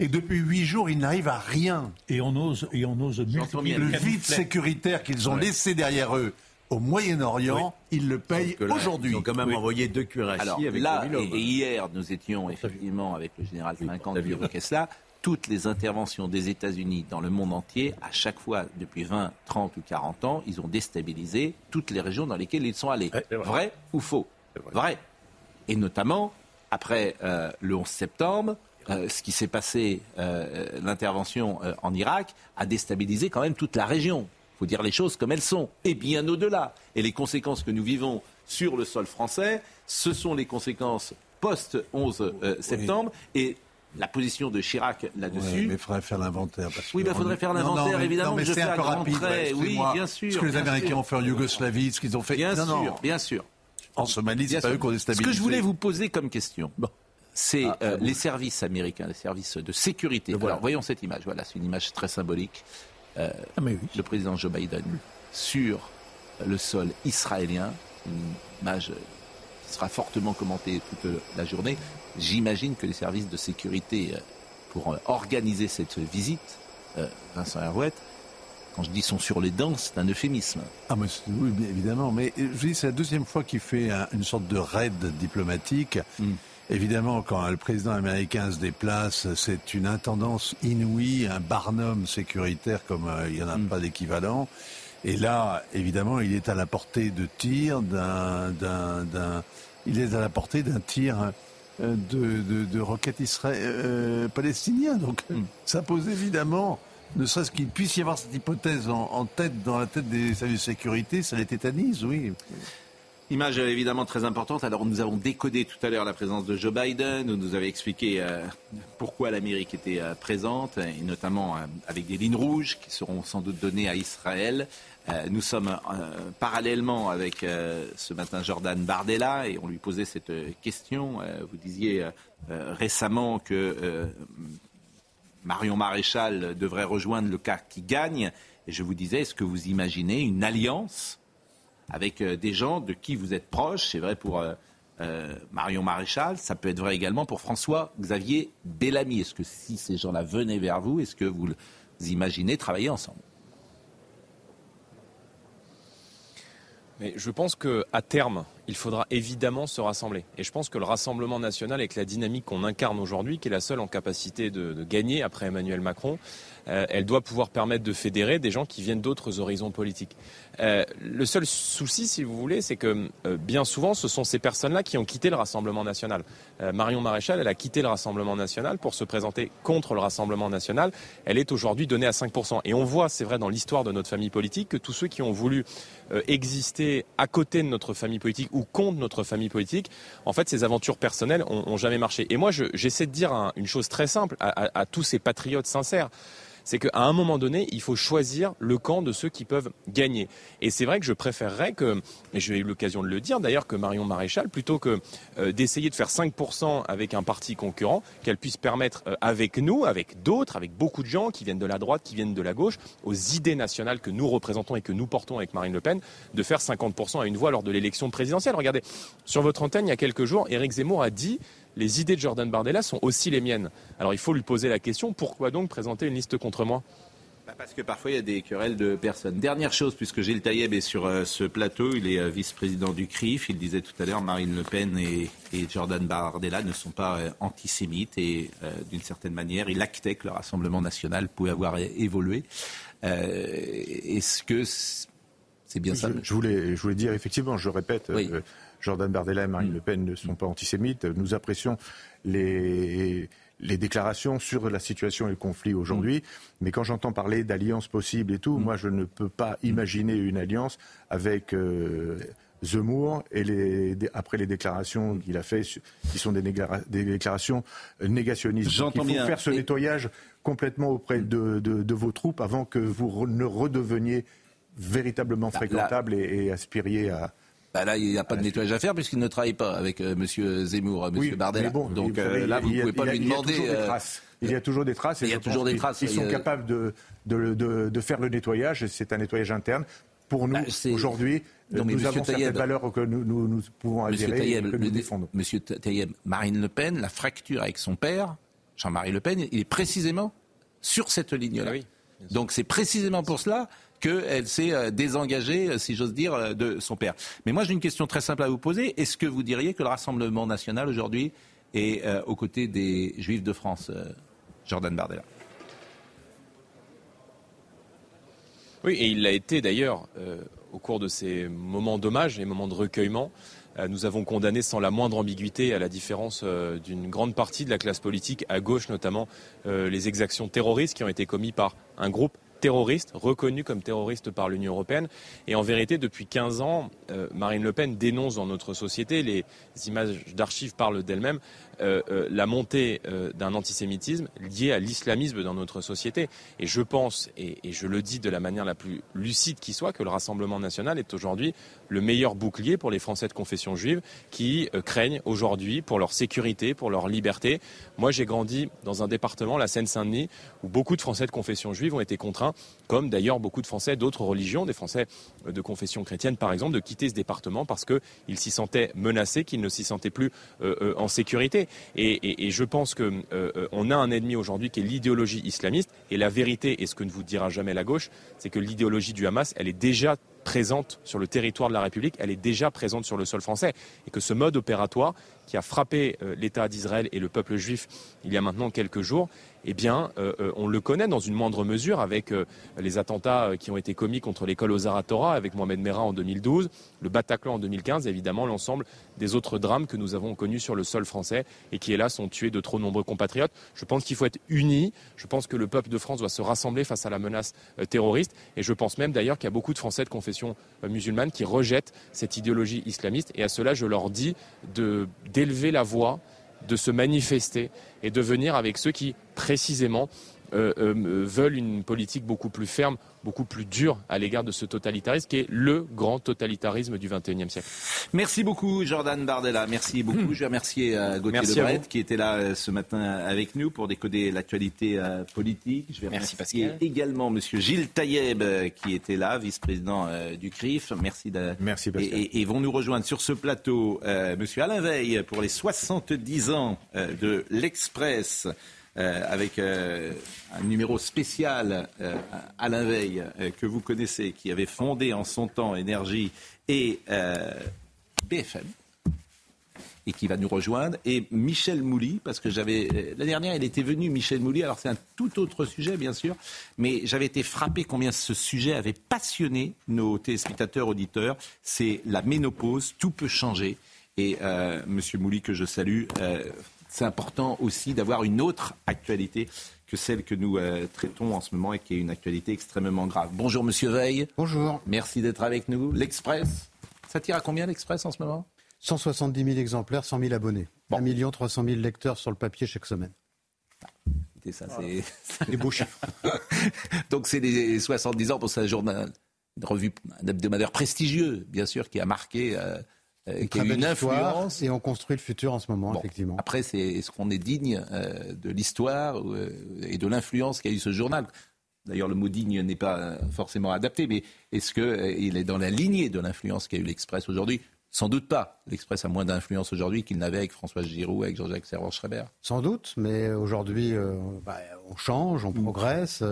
Et depuis huit jours, ils n'arrivent à rien. Et on ose, et on ose multiplier Le vide sécuritaire qu'ils ont laissé derrière eux au Moyen-Orient, ils le payent aujourd'hui. Ils ont quand même Oui. envoyé deux cuirassiers Alors avec là, et, hier, nous étions effectivement avec le général Trinquant évoquait cela. Toutes les interventions des États-Unis dans le monde entier, à chaque fois, depuis 20, 30 ou 40 ans, ils ont déstabilisé toutes les régions dans lesquelles ils sont allés. vrai. vrai. ou faux vrai. Et notamment, après euh, le 11 septembre, euh, ce qui s'est passé, euh, l'intervention euh, en Irak, a déstabilisé quand même toute la région. Il faut dire les choses comme elles sont, et bien au-delà. Et les conséquences que nous vivons sur le sol français, ce sont les conséquences post-11 euh, septembre. Et la position de Chirac Ouais, là-dessus, mais il faudrait faire l'inventaire. Oui, que bah, faudrait faire l'inventaire, évidemment, Non, mais c'est un peu rapide. ouais, oui, bien sûr, Ce que les Américains sûr. ont fait en Yougoslavie, ce qu'ils ont fait. bien non, sûr, non. bien sûr. En Somalie, c'est pas sûr. eux qui ont Ce déstabilisé. que je voulais vous poser comme question, c'est Ah, euh, ah bon. les services américains, les services de sécurité. Alors, voyons cette image. Voilà, c'est une image très symbolique. Euh, Ah, oui. Le président Joe Biden sur le sol israélien, une image euh, qui sera fortement commentée toute la journée. J'imagine que les services de sécurité, pour organiser cette visite, Vincent Herouette, quand je dis sont sur les dents, c'est un euphémisme. Ah, mais oui, évidemment. Mais je dis, c'est la deuxième fois qu'il fait une sorte de raid diplomatique. Hmm. Évidemment, quand le président américain se déplace, c'est une intendance inouïe, un barnum sécuritaire comme euh, il n'y en a hmm. pas d'équivalent. Et là, évidemment, il est à la portée de tir d'un, il est à la portée d'un tir euh, de, de, de roquettes israél, euh, palestiniens. Donc, hmm. ça pose évidemment ne serait-ce qu'il puisse y avoir cette hypothèse en, tête, dans la tête des services de sécurité, ça les tétanise, oui. Image évidemment très importante. Alors nous avons décodé tout à l'heure la présence de Joe Biden, vous nous avez expliqué euh, pourquoi l'Amérique était euh, présente, et notamment euh, avec des lignes rouges qui seront sans doute données à Israël. nous sommes parallèlement avec ce matin Jordan Bardella et on lui posait cette question. vous disiez récemment que Marion Maréchal devrait rejoindre le cas qui gagne. Et je vous disais, est-ce que vous imaginez une alliance avec euh, des gens de qui vous êtes proche C'est vrai pour euh, euh, Marion Maréchal, ça peut être vrai également pour François-Xavier Bellamy. Est-ce que si ces gens-là venaient vers vous, est-ce que vous imaginez travailler ensemble? Mais je pense qu'à terme, il faudra évidemment se rassembler. Et je pense que le Rassemblement national, avec la dynamique qu'on incarne aujourd'hui, qui est la seule en capacité de, gagner après Emmanuel Macron, euh, elle doit pouvoir permettre de fédérer des gens qui viennent d'autres horizons politiques. Euh, le seul souci, si vous voulez, c'est que euh, bien souvent, ce sont ces personnes-là qui ont quitté le Rassemblement national. Marion Maréchal, elle a quitté le Rassemblement national pour se présenter contre le Rassemblement national. Elle est aujourd'hui donnée à 5%. Et on voit, c'est vrai, dans l'histoire de notre famille politique, que tous ceux qui ont voulu exister à côté de notre famille politique contre notre famille politique, en fait, ces aventures personnelles ont, jamais marché. Et moi, j'essaie de dire une chose très simple à tous ces patriotes sincères c'est qu'à un moment donné, il faut choisir le camp de ceux qui peuvent gagner. Et c'est vrai que je préférerais que, et j'ai eu l'occasion de le dire d'ailleurs, que Marion Maréchal, plutôt que euh, d'essayer de faire 5% avec un parti concurrent, qu'elle puisse permettre euh, avec nous, avec d'autres, avec beaucoup de gens qui viennent de la droite, qui viennent de la gauche, aux idées nationales que nous représentons et que nous portons avec Marine Le Pen, de faire 50% à une voix lors de l'élection présidentielle. Regardez, sur votre antenne, il y a quelques jours, Éric Zemmour a dit les idées de Jordan Bardella sont aussi les miennes. Alors il faut lui poser la question, pourquoi donc présenter une liste contre moi? Bah, parce que parfois il y a des querelles de personnes. Dernière chose, puisque Gilles Taïeb est sur euh, ce plateau, il est euh, vice-président du CRIF. Il disait tout à l'heure, Marine Le Pen et, Jordan Bardella ne sont pas euh, antisémites et d'une certaine manière, il actait que le Rassemblement national pouvait avoir évolué. Est-ce que c'est bien ça? je, voulais, je voulais dire effectivement, je répète. Jordan Bardella et Marine mm. Le Pen ne sont pas antisémites. Nous apprécions les, les déclarations sur la situation et le conflit aujourd'hui. Mm. Mais quand j'entends parler d'alliance possible et tout, mm. moi je ne peux pas imaginer une alliance avec euh, Zemmour et les, après les déclarations qu'il a faites, qui sont des, déclarations négationnistes. Il faut faire ce nettoyage complètement auprès de, vos troupes avant que vous ne redeveniez véritablement bah, fréquentable et aspiriez à, bah là, il n'y a pas de nettoyage à faire puisqu'il ne travaille pas avec euh, M. Zemmour, M. Oui, Bardella. Bon, Donc euh, là, vous ne pouvez pas lui demander. Euh, il y a toujours des traces. il y a toujours des traces. Ils, sont capables de, de, de, faire le nettoyage. C'est un nettoyage interne. Pour nous, bah, aujourd'hui, nous avons certaines valeurs que nous, nous, nous pouvons adhérer et que nous défendons. Monsieur Taïeb, Marine Le Pen, la fracture avec son père, Jean-Marie Le Pen, il est précisément sur cette ligne-là. Ah oui, Donc c'est précisément pour cela qu'elle s'est euh, désengagée, euh, si j'ose dire, euh, de son père. Mais moi, j'ai une question très simple à vous poser. Est-ce que vous diriez que le Rassemblement national aujourd'hui est aux côtés des Juifs de France, Jordan Bardella? Oui, et il l'a été d'ailleurs au cours de ces moments d'hommage et moments de recueillement. nous avons condamné sans la moindre ambiguïté, à la différence d'une grande partie de la classe politique, à gauche notamment, les exactions terroristes qui ont été commises par un groupe terroriste, reconnu comme terroriste par l'Union européenne. Et en vérité, depuis 15 ans, euh, Marine Le Pen dénonce dans notre société, les images d'archives parlent d'elles-mêmes, euh, euh, la montée d'un antisémitisme lié à l'islamisme dans notre société. Et je pense, et, et, je le dis de la manière la plus lucide qui soit, que le Rassemblement national est aujourd'hui le meilleur bouclier pour les Français de confession juive qui craignent aujourd'hui pour leur sécurité, pour leur liberté. Moi, j'ai grandi dans un département, la Seine-Saint-Denis, où beaucoup de Français de confession juive ont été contraints comme d'ailleurs beaucoup de Français d'autres religions, des Français de confession chrétienne par exemple, de quitter ce département parce qu'ils s'y sentaient menacés, qu'ils ne s'y sentaient plus euh, euh, en sécurité. Et, je pense qu'on on a un ennemi aujourd'hui qui est l'idéologie islamiste. Et la vérité, et ce que ne vous dira jamais la gauche, c'est que l'idéologie du Hamas, elle est déjà présente sur le territoire de la République, elle est déjà présente sur le sol français. Et que ce mode opératoire qui a frappé euh, l'État d'Israël et le peuple juif il y a maintenant quelques jours, eh bien, euh, euh, on le connaît dans une moindre mesure avec les attentats qui ont été commis contre l'école aux Aratora avec Mohamed Merah en 2012, le Bataclan en 2015, et évidemment l'ensemble des autres drames que nous avons connus sur le sol français et qui, hélas, ont tué de trop nombreux compatriotes. Je pense qu'il faut être unis. Je pense que le peuple de France doit se rassembler face à la menace terroriste. Et je pense même d'ailleurs qu'il y a beaucoup de Français de confession musulmane qui rejettent cette idéologie islamiste. Et à cela, je leur dis d'élever la voix, de se manifester et de venir avec ceux qui, précisément, veulent une politique beaucoup plus ferme, beaucoup plus dure à l'égard de ce totalitarisme qui est le grand totalitarisme du XXIe siècle. Merci beaucoup Jordan Bardella, merci beaucoup. Hmm. Je vais remercier euh, Gauthier Lebret qui était là ce matin avec nous pour décoder l'actualité politique. Je vais merci remercier Pascal. également Monsieur Gilles Taïeb qui était là, vice-président du CRIF. Merci. De... Merci Pascal. Et, et, vont nous rejoindre sur ce plateau Monsieur Alain Veil pour les 70 ans de l'Express. Euh, avec euh, un numéro spécial euh, Alain Veil que vous connaissez, qui avait fondé en son temps Énergie et BFM et qui va nous rejoindre, et Michel Mouly, parce que j'avais la dernière, elle était venue, Michel Mouly. Alors c'est un tout autre sujet, bien sûr, mais j'avais été frappé combien ce sujet avait passionné nos téléspectateurs auditeurs. C'est la ménopause, tout peut changer. Et euh, Monsieur Mouly, que je salue, c'est important aussi d'avoir une autre actualité que celle que nous euh, traitons en ce moment et qui est une actualité extrêmement grave. Bonjour Monsieur Veil. Bonjour. Merci d'être avec nous. L'Express, ça tire à combien l'Express en ce moment? 170 000 exemplaires, 100 000 abonnés. 1 300 000 lecteurs sur le papier chaque semaine. Écoutez, ça, c'est des beaux chiffres. Donc, c'est les 70 ans pour ce journal, une revue, un hebdomadaire prestigieux, bien sûr, qui a marqué euh, euh, une qui a une influence. Et on construit le futur en ce moment, effectivement. Après, c'est, est-ce qu'on est digne euh, de l'histoire euh, et de l'influence qu'a eu ce journal? D'ailleurs, le mot digne n'est pas forcément adapté, mais est-ce qu'il est dans la lignée de l'influence qu'a eu l'Express aujourd'hui? Sans doute pas. L'Express a moins d'influence aujourd'hui qu'il n'avait avec François Giroud, avec Jean-Jacques Servan-Schreiber. Sans doute, mais aujourd'hui, bah, on change, on mm. progresse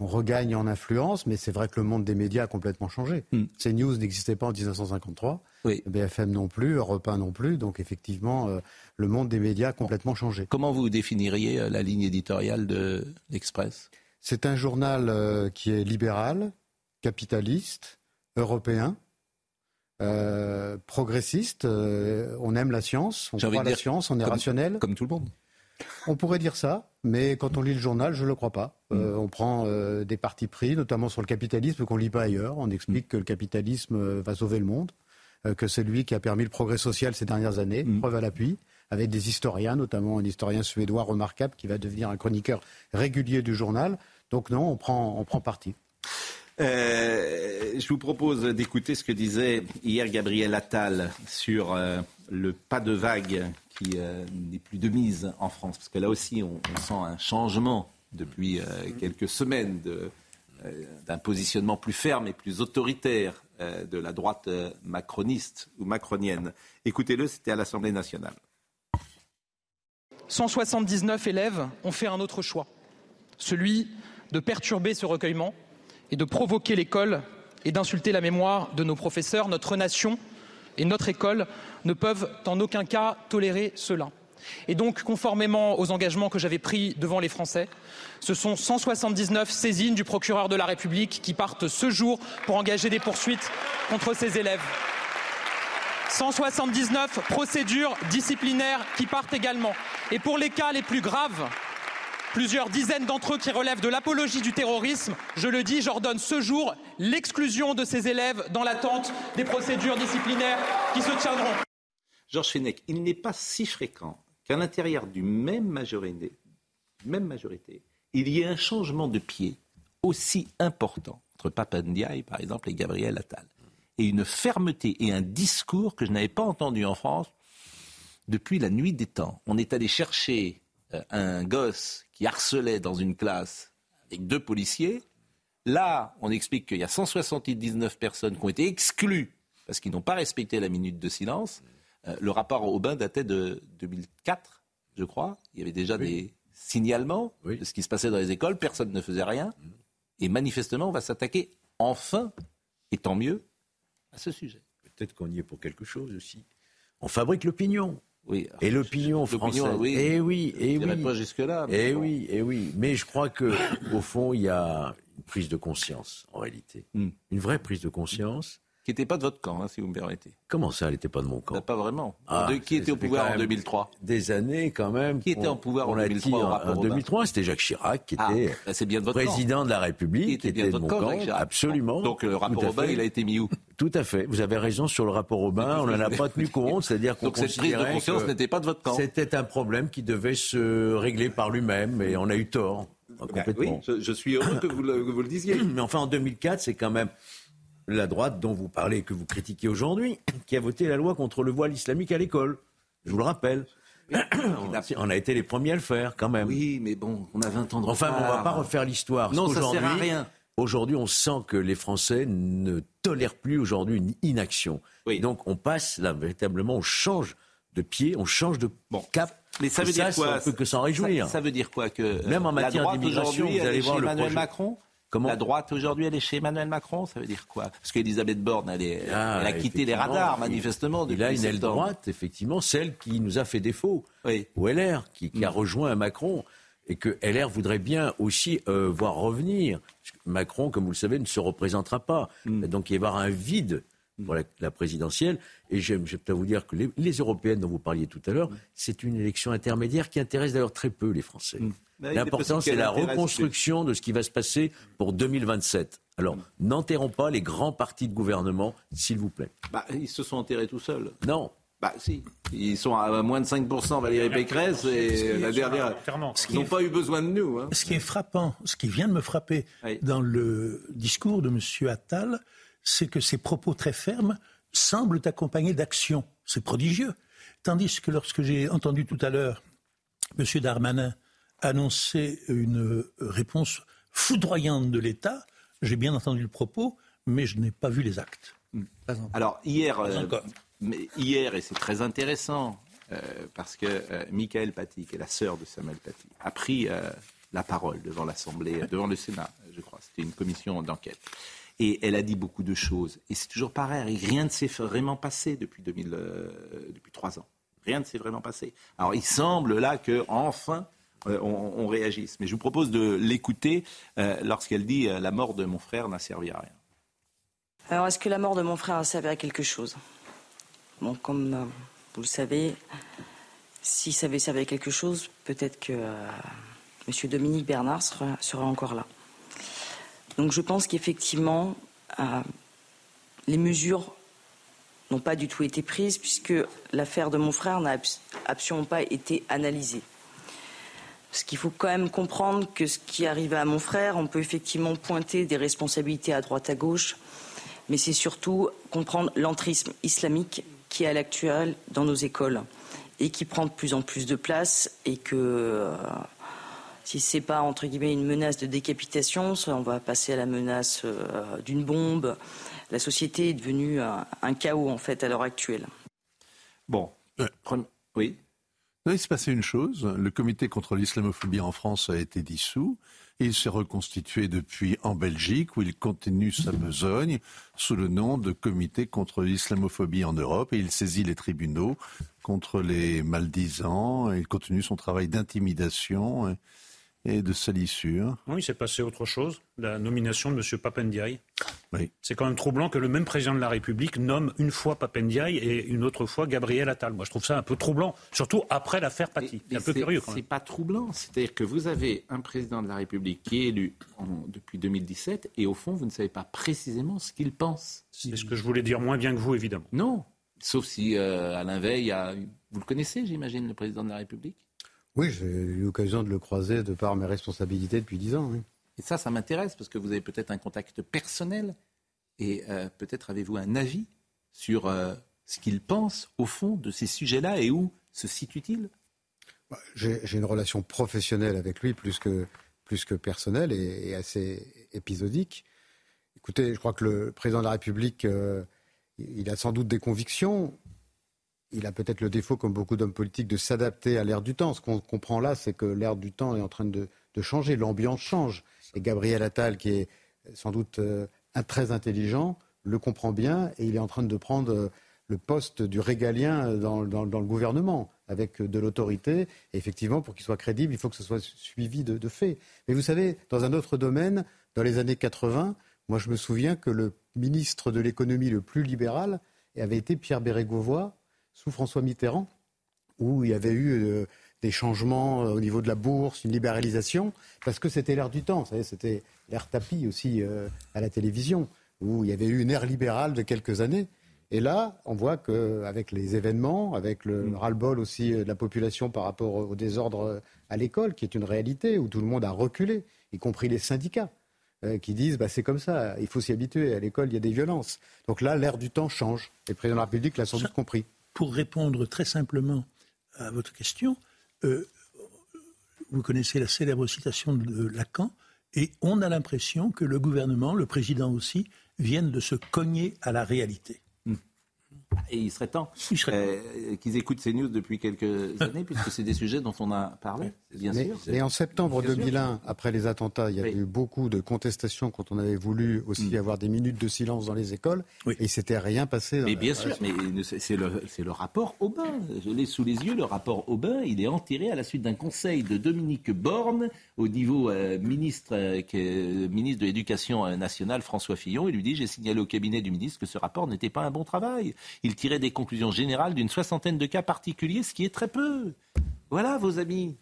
on regagne en influence, mais c'est vrai que le monde des médias a complètement changé. Mm. CNews n'existait pas en 1953, BFM non plus, Europe 1 non plus, donc effectivement, euh, le monde des médias a complètement changé. Comment vous définiriez euh, la ligne éditoriale de l'Express C'est un journal euh, qui est libéral, capitaliste, européen, progressiste. on aime la science, on croit la science, on est rationnel. Comme tout le monde. On pourrait dire ça, mais quand on lit le journal, je ne le crois pas. Euh, mm. on prend euh, des partis pris, notamment sur le capitalisme, qu'on ne lit pas ailleurs. On explique mm. que le capitalisme euh, va sauver le monde, que c'est lui qui a permis le progrès social ces dernières années, mm. preuve à l'appui, avec des historiens, notamment un historien suédois remarquable qui va devenir un chroniqueur régulier du journal. Donc non, on prend, on prend parti. Je vous propose d'écouter ce que disait hier Gabriel Attal sur le pas de vague qui euh, n'est plus de mise en France, parce que là aussi, on, sent un changement depuis euh, quelques semaines euh, d'un positionnement plus ferme et plus autoritaire de la droite macroniste ou macronienne. Écoutez-le, c'était à l'Assemblée nationale. 179 élèves ont fait un autre choix, celui de perturber ce recueillement et de provoquer l'école et d'insulter la mémoire de nos professeurs. Notre nation et notre école ne peuvent en aucun cas tolérer cela. Et donc, conformément aux engagements que j'avais pris devant les Français, ce sont 179 saisines du procureur de la République qui partent ce jour pour engager des poursuites contre ces élèves. 179 procédures disciplinaires qui partent également. Et pour les cas les plus graves, plusieurs dizaines d'entre eux qui relèvent de l'apologie du terrorisme. Je le dis, j'ordonne ce jour l'exclusion de ces élèves dans l'attente des procédures disciplinaires qui se tiendront. Georges Fenech, il n'est pas si fréquent qu'à l'intérieur du même majorité, il y ait un changement de pied aussi important entre Papandiaï, par exemple, et Gabriel Attal. Et une fermeté et un discours que je n'avais pas entendu en France depuis la nuit des temps. On est allé chercher un gosse qui harcelait dans une classe avec deux policiers. Là, on explique qu'il y a 179 personnes qui ont été exclues parce qu'ils n'ont pas respecté la minute de silence. Euh, le rapport Aubin datait de 2004. je crois. Il y avait déjà des signalements de ce qui se passait dans les écoles. Personne ne faisait rien. Et manifestement, on va s'attaquer enfin, et tant mieux, à ce sujet. Peut-être qu'on y est pour quelque chose aussi. On fabrique l'opinion. Oui. Et l'opinion française. oui. Eh oui, eh Je dirais oui. pas jusque-là, mais Eh bon. oui, eh oui. Mais je crois que au fond, il y a une prise de conscience en réalité, Hmm. une vraie prise de conscience. Qui n'était pas de votre camp, hein, si vous me permettez. Comment ça, elle n'était pas de mon camp Bah, Pas vraiment. Ah, De- qui était au pouvoir en même 2003 Des années quand même. Qui était en pouvoir en on l'a 2003 dit, au en- rapport En Obama 2003, c'était Jacques Chirac qui Ah, était bah, c'est bien de votre camp. président de la République, Qui était bien était de de mon camp, camp. Jacques Chirac. Absolument. Donc le rapport à Obama, fait. il a été mis où Tout à fait. Vous avez raison sur le rapport Obama. On n'en a pas tenu compte, c'est-à-dire qu'on Donc cette prise de conscience n'était pas de votre camp. C'était un problème qui devait se régler par lui-même, et on a eu tort. Complètement. oui, je, je suis heureux que vous le, que vous le disiez. Mais enfin, en 2004, c'est quand même la droite dont vous parlez et que vous critiquez aujourd'hui qui a voté la loi contre le voile islamique à l'école. Je vous le rappelle. on a été les premiers à le faire, quand même. Oui, mais bon, on a 20 ans de Enfin, on ne va pas refaire l'histoire. Non, ça Aujourd'hui- sert à rien. Aujourd'hui, on sent que les Français ne tolèrent plus aujourd'hui une inaction. Donc, on passe là, véritablement, on change de pied, on change de cap. Mais ça veut dire quoi On peut que s'en réjouir. Ça, ça veut dire quoi que euh, Même en la matière d'immigration, vous allez voir chez le Emmanuel projet. Macron Comment La droite aujourd'hui, elle est chez Emmanuel Macron. Ça veut dire quoi? Parce qu'Elisabeth Borne, elle, est, Ah, elle a quitté les radars manifestement depuis Il a une aile droite, effectivement, celle qui nous a fait défaut, au LR, qui, qui a rejoint Macron, et que LR voudrait bien aussi euh, voir revenir. Macron, comme vous le savez, ne se représentera pas. Donc il va y avoir un vide pour la, la présidentielle. Et j'aime à vous dire que les, les européennes dont vous parliez tout à l'heure, c'est une élection intermédiaire qui intéresse d'ailleurs très peu les Français. Est L'important, c'est la reconstruction de ce qui va se passer pour 2027. Alors, n'enterrons pas les grands partis de gouvernement, s'il vous plaît. Bah, ils se sont enterrés tout seuls. Non. Bah si. Ils sont à moins de 5% Valérie Pécresse et la dernière. Ils n'ont pas eu besoin de nous. hein. Ce qui est frappant, ce qui vient de me frapper dans le discours de M. Attal, c'est que ses propos très fermes semblent accompagnés d'actions. C'est prodigieux. Tandis que lorsque j'ai entendu tout à l'heure M. Darmanin annoncer une réponse foudroyante de l'État, j'ai bien entendu le propos, mais je n'ai pas vu les actes. Pas encore. Alors hier, Pas euh, mais hier et c'est très intéressant euh, parce que euh, Michael Paty, qui est la sœur de Samuel Paty, a pris euh, la parole devant l'Assemblée, devant le Sénat, je crois. C'était une commission d'enquête. Et elle a dit beaucoup de choses. Et c'est toujours pareil. Rien ne s'est vraiment passé depuis, 2000, euh, depuis trois ans. Rien ne s'est vraiment passé. Alors il semble là que enfin euh, on, réagisse. Mais je vous propose de l'écouter euh, lorsqu'elle dit euh, la mort de mon frère n'a servi à rien. Alors, est-ce que la mort de mon frère a servi à quelque chose? Bon, comme vous le savez, si ça avait servi à quelque chose, peut-être que M. Dominique Bernard sera, sera encore là. Donc, je pense qu'effectivement, euh, les mesures n'ont pas du tout été prises puisque l'affaire de mon frère n'a abs- absolument pas été analysée. Parce qu'il faut quand même comprendre que ce qui arrive à mon frère, on peut effectivement pointer des responsabilités à droite à gauche, mais c'est surtout comprendre l'entrisme islamique qui est à l'actuel dans nos écoles et qui prend de plus en plus de place et que euh, si c'est pas entre guillemets une menace de décapitation, on va passer à la menace euh, d'une bombe. La société est devenue un, un chaos en fait à l'heure actuelle. Bon, Prenons- oui. Non, il s'est passé une chose. Le comité contre l'islamophobie en France a été dissous. Il s'est reconstitué depuis en Belgique, où il continue sa besogne sous le nom de comité contre l'islamophobie en Europe. Et il saisit les tribunaux contre les maldisants. Il continue son travail d'intimidation et- de salissure. Oui, il s'est passé autre chose, la nomination de M. Papendiaï. Oui. C'est quand même troublant que le même président de la République nomme une fois Papendiaï et une autre fois Gabriel Attal. Moi, je trouve ça un peu troublant, surtout après l'affaire Paty. C'est un peu curieux quand C'est pas troublant. C'est-à-dire que vous avez un président de la République qui est élu en- depuis 2017 et au fond, vous ne savez pas précisément ce qu'il pense. C'est ce que je voulais dire moins bien que vous, évidemment. Non. Sauf si euh, Alain Veil a. Vous le connaissez, j'imagine, le président de la République? Oui, j'ai eu l'occasion de le croiser de par mes responsabilités depuis dix ans. oui. Et ça, ça m'intéresse parce que vous avez peut-être un contact personnel et euh, peut-être avez-vous un avis sur euh, ce qu'il pense au fond de ces sujets-là et où se situe-t-il? J'ai j'ai une relation professionnelle avec lui plus que, plus que personnelle et, et assez épisodique. Écoutez, je crois que le président de la République, euh, il a sans doute des convictions. Il a peut-être le défaut, comme beaucoup d'hommes politiques, de s'adapter à l'ère du temps. Ce qu'on comprend là, c'est que l'ère du temps est en train de, changer, l'ambiance change. Et Gabriel Attal, qui est sans doute euh, très intelligent, le comprend bien et il est en train de prendre euh, le poste du régalien dans, le gouvernement, avec de l'autorité. Et effectivement, pour qu'il soit crédible, il faut que ce soit suivi de, de, faits. Mais vous savez, dans un autre domaine, dans les années 80, moi je me souviens que le ministre de l'économie le plus libéral avait été Pierre Bérégovoy sous François Mitterrand, où il y avait eu euh, des changements euh, au niveau de la bourse, une libéralisation, parce que c'était l'ère du temps. C'était l'ère tapis aussi euh, à la télévision, où il y avait eu une ère libérale de quelques années. Et là, on voit qu'avec les événements, avec le mm. ras-le-bol aussi de la population par rapport au désordre à l'école, qui est une réalité, où tout le monde a reculé, y compris les syndicats, qui disent bah, c'est comme ça, il faut s'y habituer, à l'école il y a des violences. Donc là, l'ère du temps change. Et le président de la République l'a sans doute compris pour répondre très simplement à votre question, euh, vous connaissez la célèbre citation de Lacan, et on a l'impression que le gouvernement, le président aussi, viennent de se cogner à la réalité. Et il serait temps euh, qu'ils écoutent ces news depuis quelques années, puisque c'est des sujets dont on a parlé, bien sûr. Et en septembre 2001, après les attentats, il y a eu beaucoup de contestations quand on avait voulu aussi mm. avoir des minutes de silence dans les écoles, et il s'était rien passé. mais bien sûr, mais c'est le, le, rapport Aubin. Je l'ai sous les yeux, le rapport Aubin, il est enterré à la suite d'un conseil de Dominique Borne au niveau euh, ministre, euh, ministre de l'Éducation nationale, François Fillon. Il lui dit, j'ai signalé au cabinet du ministre que ce rapport n'était pas un bon travail il tirait des conclusions générales d'une soixantaine de cas particuliers, ce qui est très peu. Voilà, vos amis.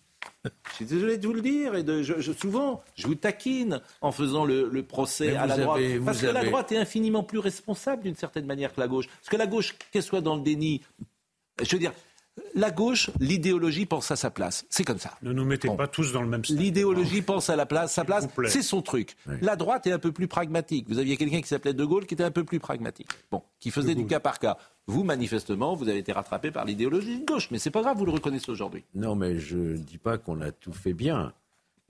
Je suis désolé de vous le dire, et de, je, souvent, je vous taquine en faisant le, procès à la droite. parce que la droite est infiniment plus responsable d'une certaine manière que la gauche. Parce que la gauche, qu'elle soit dans le déni, je veux dire, la gauche, l'idéologie pense à sa place. C'est comme ça. Ne nous mettez pas tous dans le même stade. L'idéologie pense à la place, sa place, c'est son truc. La droite est un peu plus pragmatique. Vous aviez quelqu'un qui s'appelait De Gaulle qui était un peu plus pragmatique. Bon, qui faisait du cas par cas. Vous, manifestement, vous avez été rattrapé par l'idéologie de gauche, mais c'est pas grave, vous le reconnaissez aujourd'hui. Non, mais je ne dis pas qu'on a tout fait bien.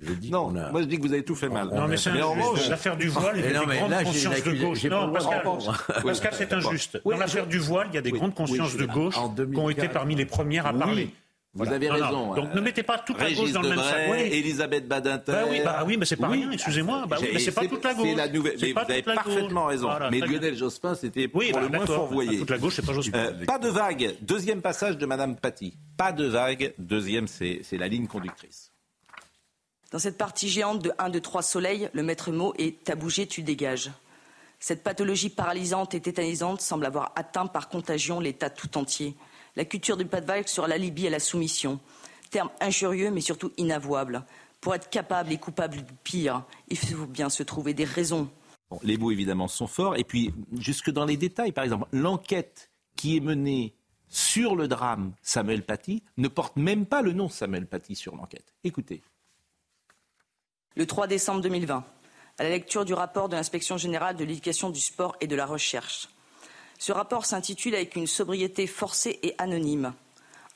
Je dis non, moi je dis que vous avez tout fait mal. Non, mais c'est injuste. L'affaire du voile, il y a des grandes consciences de gauche. Non, Pascal, Pascal c'est injuste. Dans l'affaire du voile, il y a des grandes consciences de gauche qui ont été parmi les premières à parler. Vous avez raison. Donc ne mettez pas toute la gauche dans le même sac. Oui. Elisabeth Badinter. Bah oui, bah oui, mais c'est pas rien, excusez-moi. Bah oui, mais c'est pas toute la gauche. C'est la nouvelle. Mais vous avez parfaitement raison. mais Lionel Jospin, c'était pour le moins fourvoyé. Toute la gauche, c'est pas Jospin. Euh, pas de vague. Deuxième passage de Madame Paty. Pas de vague. Deuxième, c'est la ligne conductrice. Dans cette partie géante de 1, de 3 soleils, le maître mot est T'as bougé, tu dégages. Cette pathologie paralysante et tétanisante semble avoir atteint par contagion l'État tout entier. La culture du pas de vague sur l'alibi et la soumission. Terme injurieux mais surtout inavouable. Pour être capable et coupable du pire, il faut bien se trouver des raisons. les mots évidemment sont forts. Et puis, jusque dans les détails, par exemple, l'enquête qui est menée sur le drame Samuel Paty ne porte même pas le nom Samuel Paty sur l'enquête. Écoutez le 3 décembre 2020, à la lecture du rapport de l'inspection générale de l'éducation, du sport et de la recherche. Ce rapport s'intitule avec une sobriété forcée et anonyme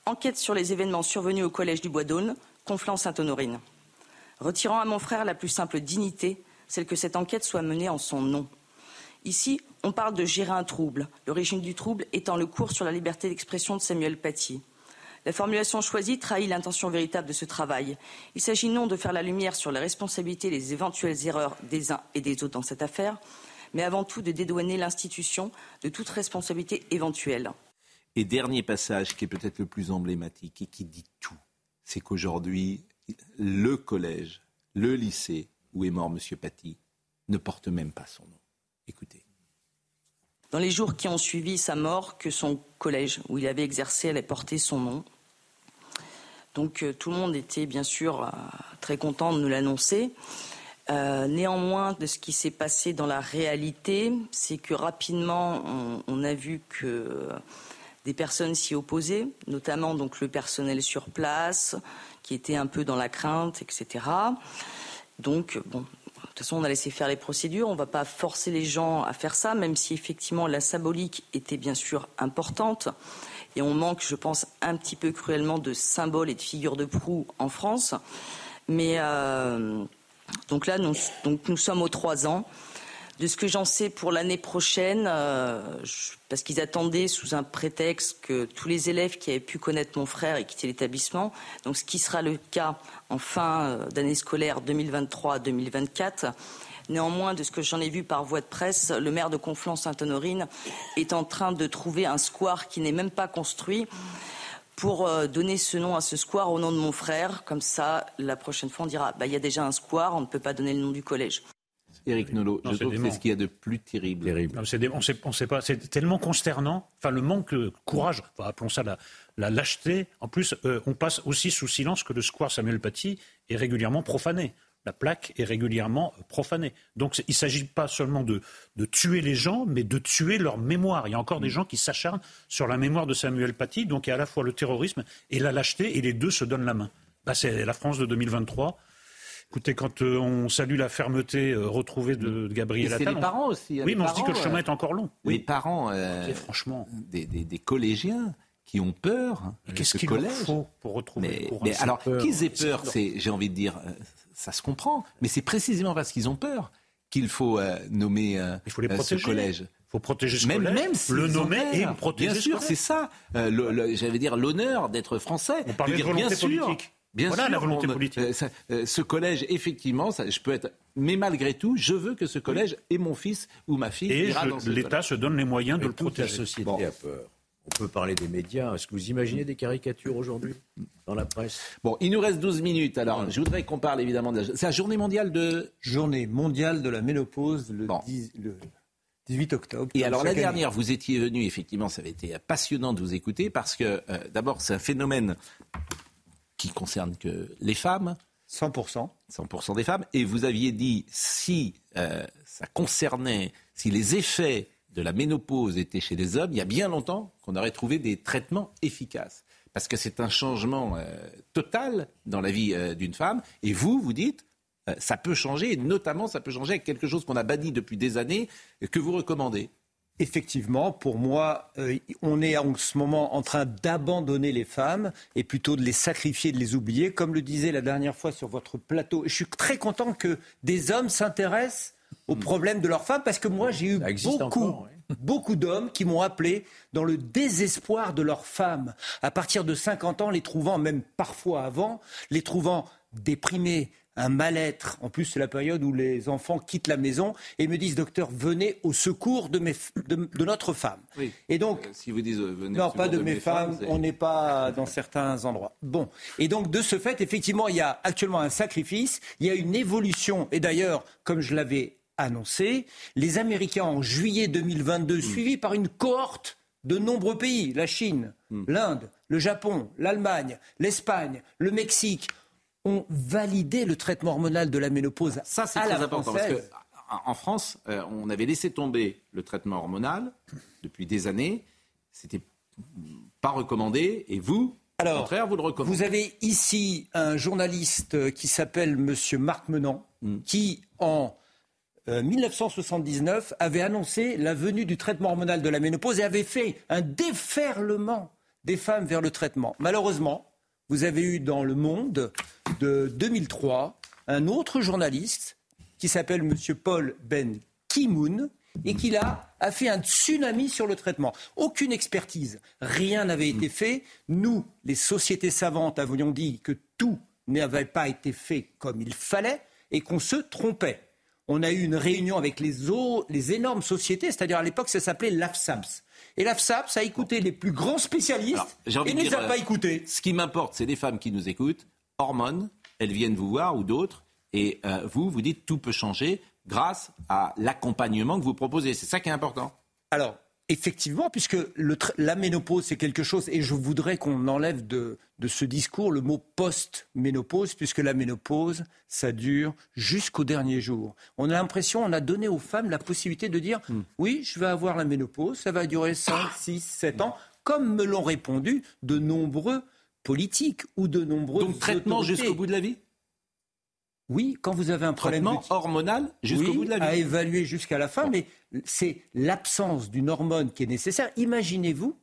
Enquête sur les événements survenus au collège du Bois d'Aulne, Conflans-Sainte-Honorine. Retirant à mon frère la plus simple dignité, celle que cette enquête soit menée en son nom. Ici, on parle de gérer un trouble, l'origine du trouble étant le cours sur la liberté d'expression de Samuel Paty. La formulation choisie trahit l'intention véritable de ce travail. Il s'agit non de faire la lumière sur les responsabilités et les éventuelles erreurs des uns et des autres dans cette affaire, mais avant tout de dédouaner l'institution de toute responsabilité éventuelle. Et dernier passage qui est peut-être le plus emblématique et qui dit tout, c'est qu'aujourd'hui, le collège, le lycée où est mort M. Paty ne porte même pas son nom. Écoutez. Dans les jours qui ont suivi sa mort, que son collège où il avait exercé allait porter son nom. Donc euh, tout le monde était bien sûr euh, très content de nous l'annoncer. Euh, néanmoins, de ce qui s'est passé dans la réalité, c'est que rapidement, on, a vu que des personnes s'y opposaient, notamment donc le personnel sur place, qui était un peu dans la crainte, etc. Donc, bon, toute façon, on a laissé faire les procédures. On ne va pas forcer les gens à faire ça, même si effectivement la symbolique était bien sûr importante. Et on manque, je pense, un petit peu cruellement de symboles et de figures de proue en France. Mais euh, donc là, donc nous sommes aux trois ans. De ce que j'en sais pour l'année prochaine, euh, parce qu'ils attendaient sous un prétexte que tous les élèves qui avaient pu connaître mon frère aient quitté l'établissement, donc ce qui sera le cas en fin euh, d'année scolaire 2023-2024. Néanmoins, de ce que j'en ai vu par voie de presse, le maire de Conflans-Sainte-Honorine est en train de trouver un square qui n'est même pas construit pour euh, donner ce nom à ce square au nom de mon frère. Comme ça, la prochaine fois, on dira bah, il y a déjà un square, on ne peut pas donner le nom du collège. Éric Nolot, je trouve que c'est ce qu'il y a de plus terrible. Non, des, on sait, sait pas. C'est tellement consternant. Enfin, le manque de courage, enfin, appelons ça la, la lâcheté. En plus, euh, on passe aussi sous silence que le square Samuel Paty est régulièrement profané la plaque est régulièrement profanée. Donc il ne s'agit pas seulement de, tuer les gens, mais de tuer leur mémoire. Il y a encore des mm. gens qui s'acharnent sur la mémoire de Samuel Paty, donc il y a à la fois le terrorisme et la lâcheté, et les deux se donnent la main. Bah, c'est la France de 2023. Écoutez, quand euh, on salue la fermeté euh, retrouvée de, Gabriel Attal... C'est les parents aussi. Oui, mais on se dit que le chemin est encore long. Les parents, euh, franchement, des, collégiens qui ont peur. Hein, qu'est-ce qu'il faut pour retrouver mais, alors, qu'ils aient peur, j'ai envie de dire, ça se comprend. Mais c'est précisément parce qu'ils ont peur qu'il faut euh, nommer euh, Il faut les protéger. ce collège. Il faut protéger ce même, collège, même le nommer et le protéger. Bien sûr, c'est ça. Euh, j'allais dire l'honneur d'être français. On parle de, volonté bien politique. Bien voilà sûr, la volonté politique. ce collège, effectivement, ça, je peux être. Mais malgré tout, je veux que ce collège et mon fils ou ma fille. Et l'État se donne les moyens de le protéger. La société a peur. On peut parler des médias. Est-ce que vous imaginez des caricatures aujourd'hui dans la presse? Bon, il nous reste 12 minutes. Alors, je voudrais qu'on parle évidemment de la... C'est la journée mondiale de... Journée mondiale de la ménopause le, 18 octobre. Et alors, la dernière, vous étiez venu, effectivement, ça avait été passionnant de vous écouter parce que, euh, d'abord, c'est un phénomène qui concerne que les femmes. 100%. 100% des femmes. Et vous aviez dit, si euh, ça concernait, si les effets de la ménopause était chez les hommes, il y a bien longtemps qu'on aurait trouvé des traitements efficaces. Parce que c'est un changement euh, total dans la vie euh, d'une femme. Et vous, vous dites, ça peut changer, et notamment ça peut changer avec quelque chose qu'on a banni depuis des années, que vous recommandez. Effectivement, pour moi, on est en ce moment en train d'abandonner les femmes et plutôt de les sacrifier, de les oublier. Comme le disait la dernière fois sur votre plateau, je suis très content que des hommes s'intéressent aux problèmes de leurs femmes, parce que moi j'ai eu beaucoup, beaucoup d'hommes qui m'ont appelé dans le désespoir de leurs femmes, à partir de 50 ans, les trouvant, même parfois avant, les trouvant déprimés, un mal-être. En plus, c'est la période où les enfants quittent la maison et me disent, docteur, venez au secours de, mes, de, notre femme. Et donc, euh, si vous dites, euh, non, pas de, mes, femmes, on n'est pas dans certains endroits. Bon, et donc de ce fait, effectivement, il y a actuellement un sacrifice, il y a une évolution. Et d'ailleurs, comme je l'avais annoncé. Les Américains, en juillet 2022, mm. suivis par une cohorte de nombreux pays, la Chine, mm. l'Inde, le Japon, l'Allemagne, l'Espagne, le Mexique, ont validé le traitement hormonal de la ménopause. Ça, c'est très important parce qu'en France, euh, on avait laissé tomber le traitement hormonal depuis des années. C'était pas recommandé. Et vous, alors, au contraire, vous le recommandez. Vous avez ici un journaliste qui s'appelle Monsieur Marc Menant, mm. qui, en 1979 euh, avait annoncé la venue du traitement hormonal de la ménopause et avait fait un déferlement des femmes vers le traitement. Malheureusement, vous avez eu dans le monde de 2003 un autre journaliste qui s'appelle M. Paul Ben Kimoun et qui a fait un tsunami sur le traitement. Aucune expertise, rien n'avait été fait. Nous, les sociétés savantes, avions dit que tout n'avait pas été fait comme il fallait et qu'on se trompait on a eu une réunion avec les, énormes sociétés, c'est-à-dire à, l'époque, ça s'appelait l'AFSAPS. Et l'AFSAPS a écouté les plus grands spécialistes et ne les a pas écoutés. Ce qui m'importe, c'est les femmes qui nous écoutent. Hormones, elles viennent vous voir ou d'autres. Et euh, vous, vous dites tout peut changer grâce à l'accompagnement que vous proposez. C'est ça qui est important. Alors, Effectivement, puisque la ménopause, c'est quelque chose, et je voudrais qu'on enlève de, ce discours le mot post-ménopause, puisque la ménopause, ça dure jusqu'au dernier jour. On a l'impression, on a donné aux femmes la possibilité de dire, hmm. oui, je vais avoir la ménopause, ça va durer 5, 6, 7 ans, comme me l'ont répondu de nombreux politiques ou de nombreux... Donc traitement jusqu'au bout de la vie? Oui, quand vous avez un problème hormonal jusqu'au bout de la vie. À évaluer jusqu'à la fin, mais c'est l'absence d'une hormone qui est nécessaire. Imaginez-vous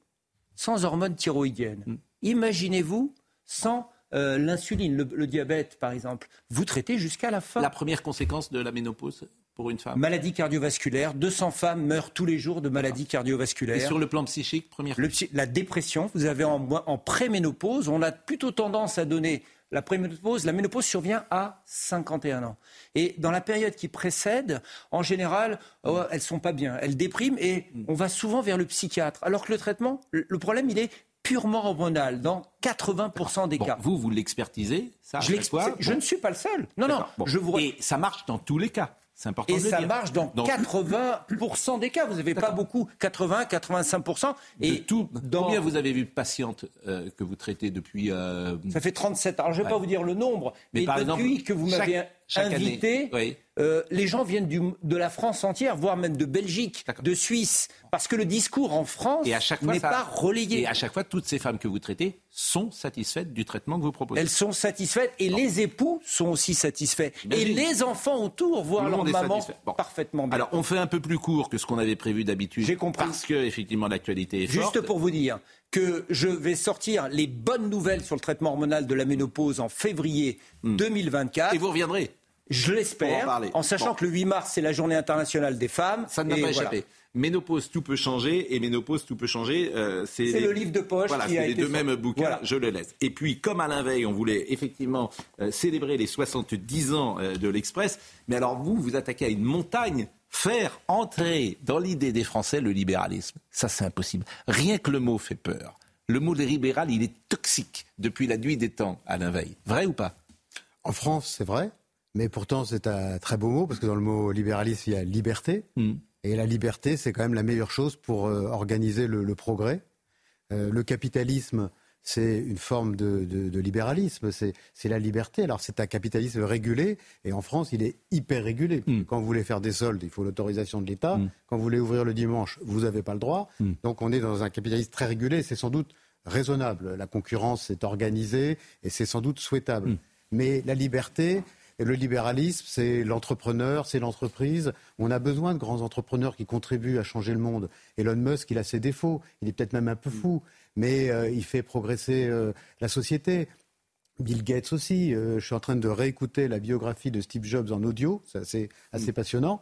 sans hormone thyroïdienne. Mm. Imaginez-vous sans euh, l'insuline, le, diabète par exemple. Vous traitez jusqu'à la fin. La première conséquence de la ménopause pour une femme? Maladie cardiovasculaire. 200 femmes meurent tous les jours de maladies cardiovasculaires. Et sur le plan psychique, première le, La dépression, vous avez en, en préménopause, on a plutôt tendance à donner la préménopause, la ménopause survient à 51 ans. Et dans la période qui précède, en général, oh, elles sont pas bien, elles dépriment et on va souvent vers le psychiatre. Alors que le traitement, le problème, il est purement hormonal dans 80% des cas. Vous, vous l'expertisez, ça Je, je ne suis pas le seul. Non, non. Je vous... Et ça marche dans tous les cas. C'est important et ça marche dans, 80% des cas. Vous n'avez pas beaucoup, 80, 85%. Et tout, combien vous avez vu de patientes euh, que vous traitez depuis euh, Ça fait 37. Alors je ne vais pas vous dire le nombre, mais, par depuis que vous m'avez invité, euh, les gens viennent du, de la France entière, voire même de Belgique, de Suisse, parce que le discours en France n'est pas relayé. Et à chaque fois, toutes ces femmes que vous traitez sont satisfaites du traitement que vous proposez. Elles sont satisfaites et les époux sont aussi satisfaits. Et les enfants autour voient leur maman parfaitement bien. Alors, on fait un peu plus court que ce qu'on avait prévu d'habitude. J'ai compris. Parce que, effectivement, l'actualité est forte. Juste pour vous dire que je vais sortir les bonnes nouvelles sur le traitement hormonal de la ménopause en février 2024. Hmm. Et vous reviendrez je l'espère, en, sachant que le 8 mars, c'est la journée internationale des femmes. Ça ne m'a pas échappé. Ménopause, tout peut changer, et Ménopause, tout peut changer. Euh, c'est le livre de poche voilà, qui a les deux mêmes bouquins, je le laisse. Et puis, comme Alain Veil, on voulait effectivement euh, célébrer les 70 ans euh, de l'Express, mais alors vous, vous attaquez à une montagne, faire entrer dans l'idée des Français le libéralisme. Ça, c'est impossible. Rien que le mot fait peur. Le mot libéral, il est toxique depuis la nuit des temps, Alain Veil. Vrai ou pas? En France, c'est vrai. Mais pourtant, c'est un très beau mot, parce que dans le mot libéralisme, il y a liberté. Hmm. Et la liberté, c'est quand même la meilleure chose pour euh, organiser le, progrès. Euh, le capitalisme, c'est une forme de, libéralisme, c'est la liberté. Alors c'est un capitalisme régulé, et en France, il est hyper régulé. Hmm. Quand vous voulez faire des soldes, il faut l'autorisation de l'État. Hmm. Quand vous voulez ouvrir le dimanche, vous n'avez pas le droit. Donc on est dans un capitalisme très régulé, c'est sans doute raisonnable. La concurrence est organisée, et c'est sans doute souhaitable. Mais la liberté, et le libéralisme, c'est l'entrepreneur, c'est l'entreprise. On a besoin de grands entrepreneurs qui contribuent à changer le monde. Elon Musk, il a ses défauts. Il est peut-être même un peu fou, mais euh, il fait progresser euh, la société. Bill Gates aussi. Euh, je suis en train de réécouter la biographie de Steve Jobs en audio. C'est assez, passionnant.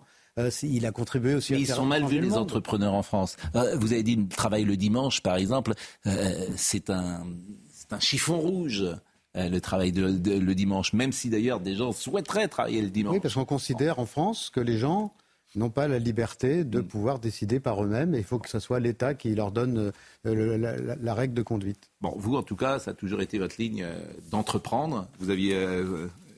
il a contribué aussi. Mais ils sont mal vus les entrepreneurs en France. vous avez dit travail le dimanche, par exemple. c'est un, un chiffon rouge. Euh, le travail de, le dimanche, même si d'ailleurs des gens souhaiteraient travailler le dimanche. Oui, parce qu'on considère en France que les gens n'ont pas la liberté de mm. pouvoir décider par eux-mêmes et il faut que ce soit l'État qui leur donne euh, la, règle de conduite. Bon, vous en tout cas, ça a toujours été votre ligne euh, d'entreprendre. Vous aviez.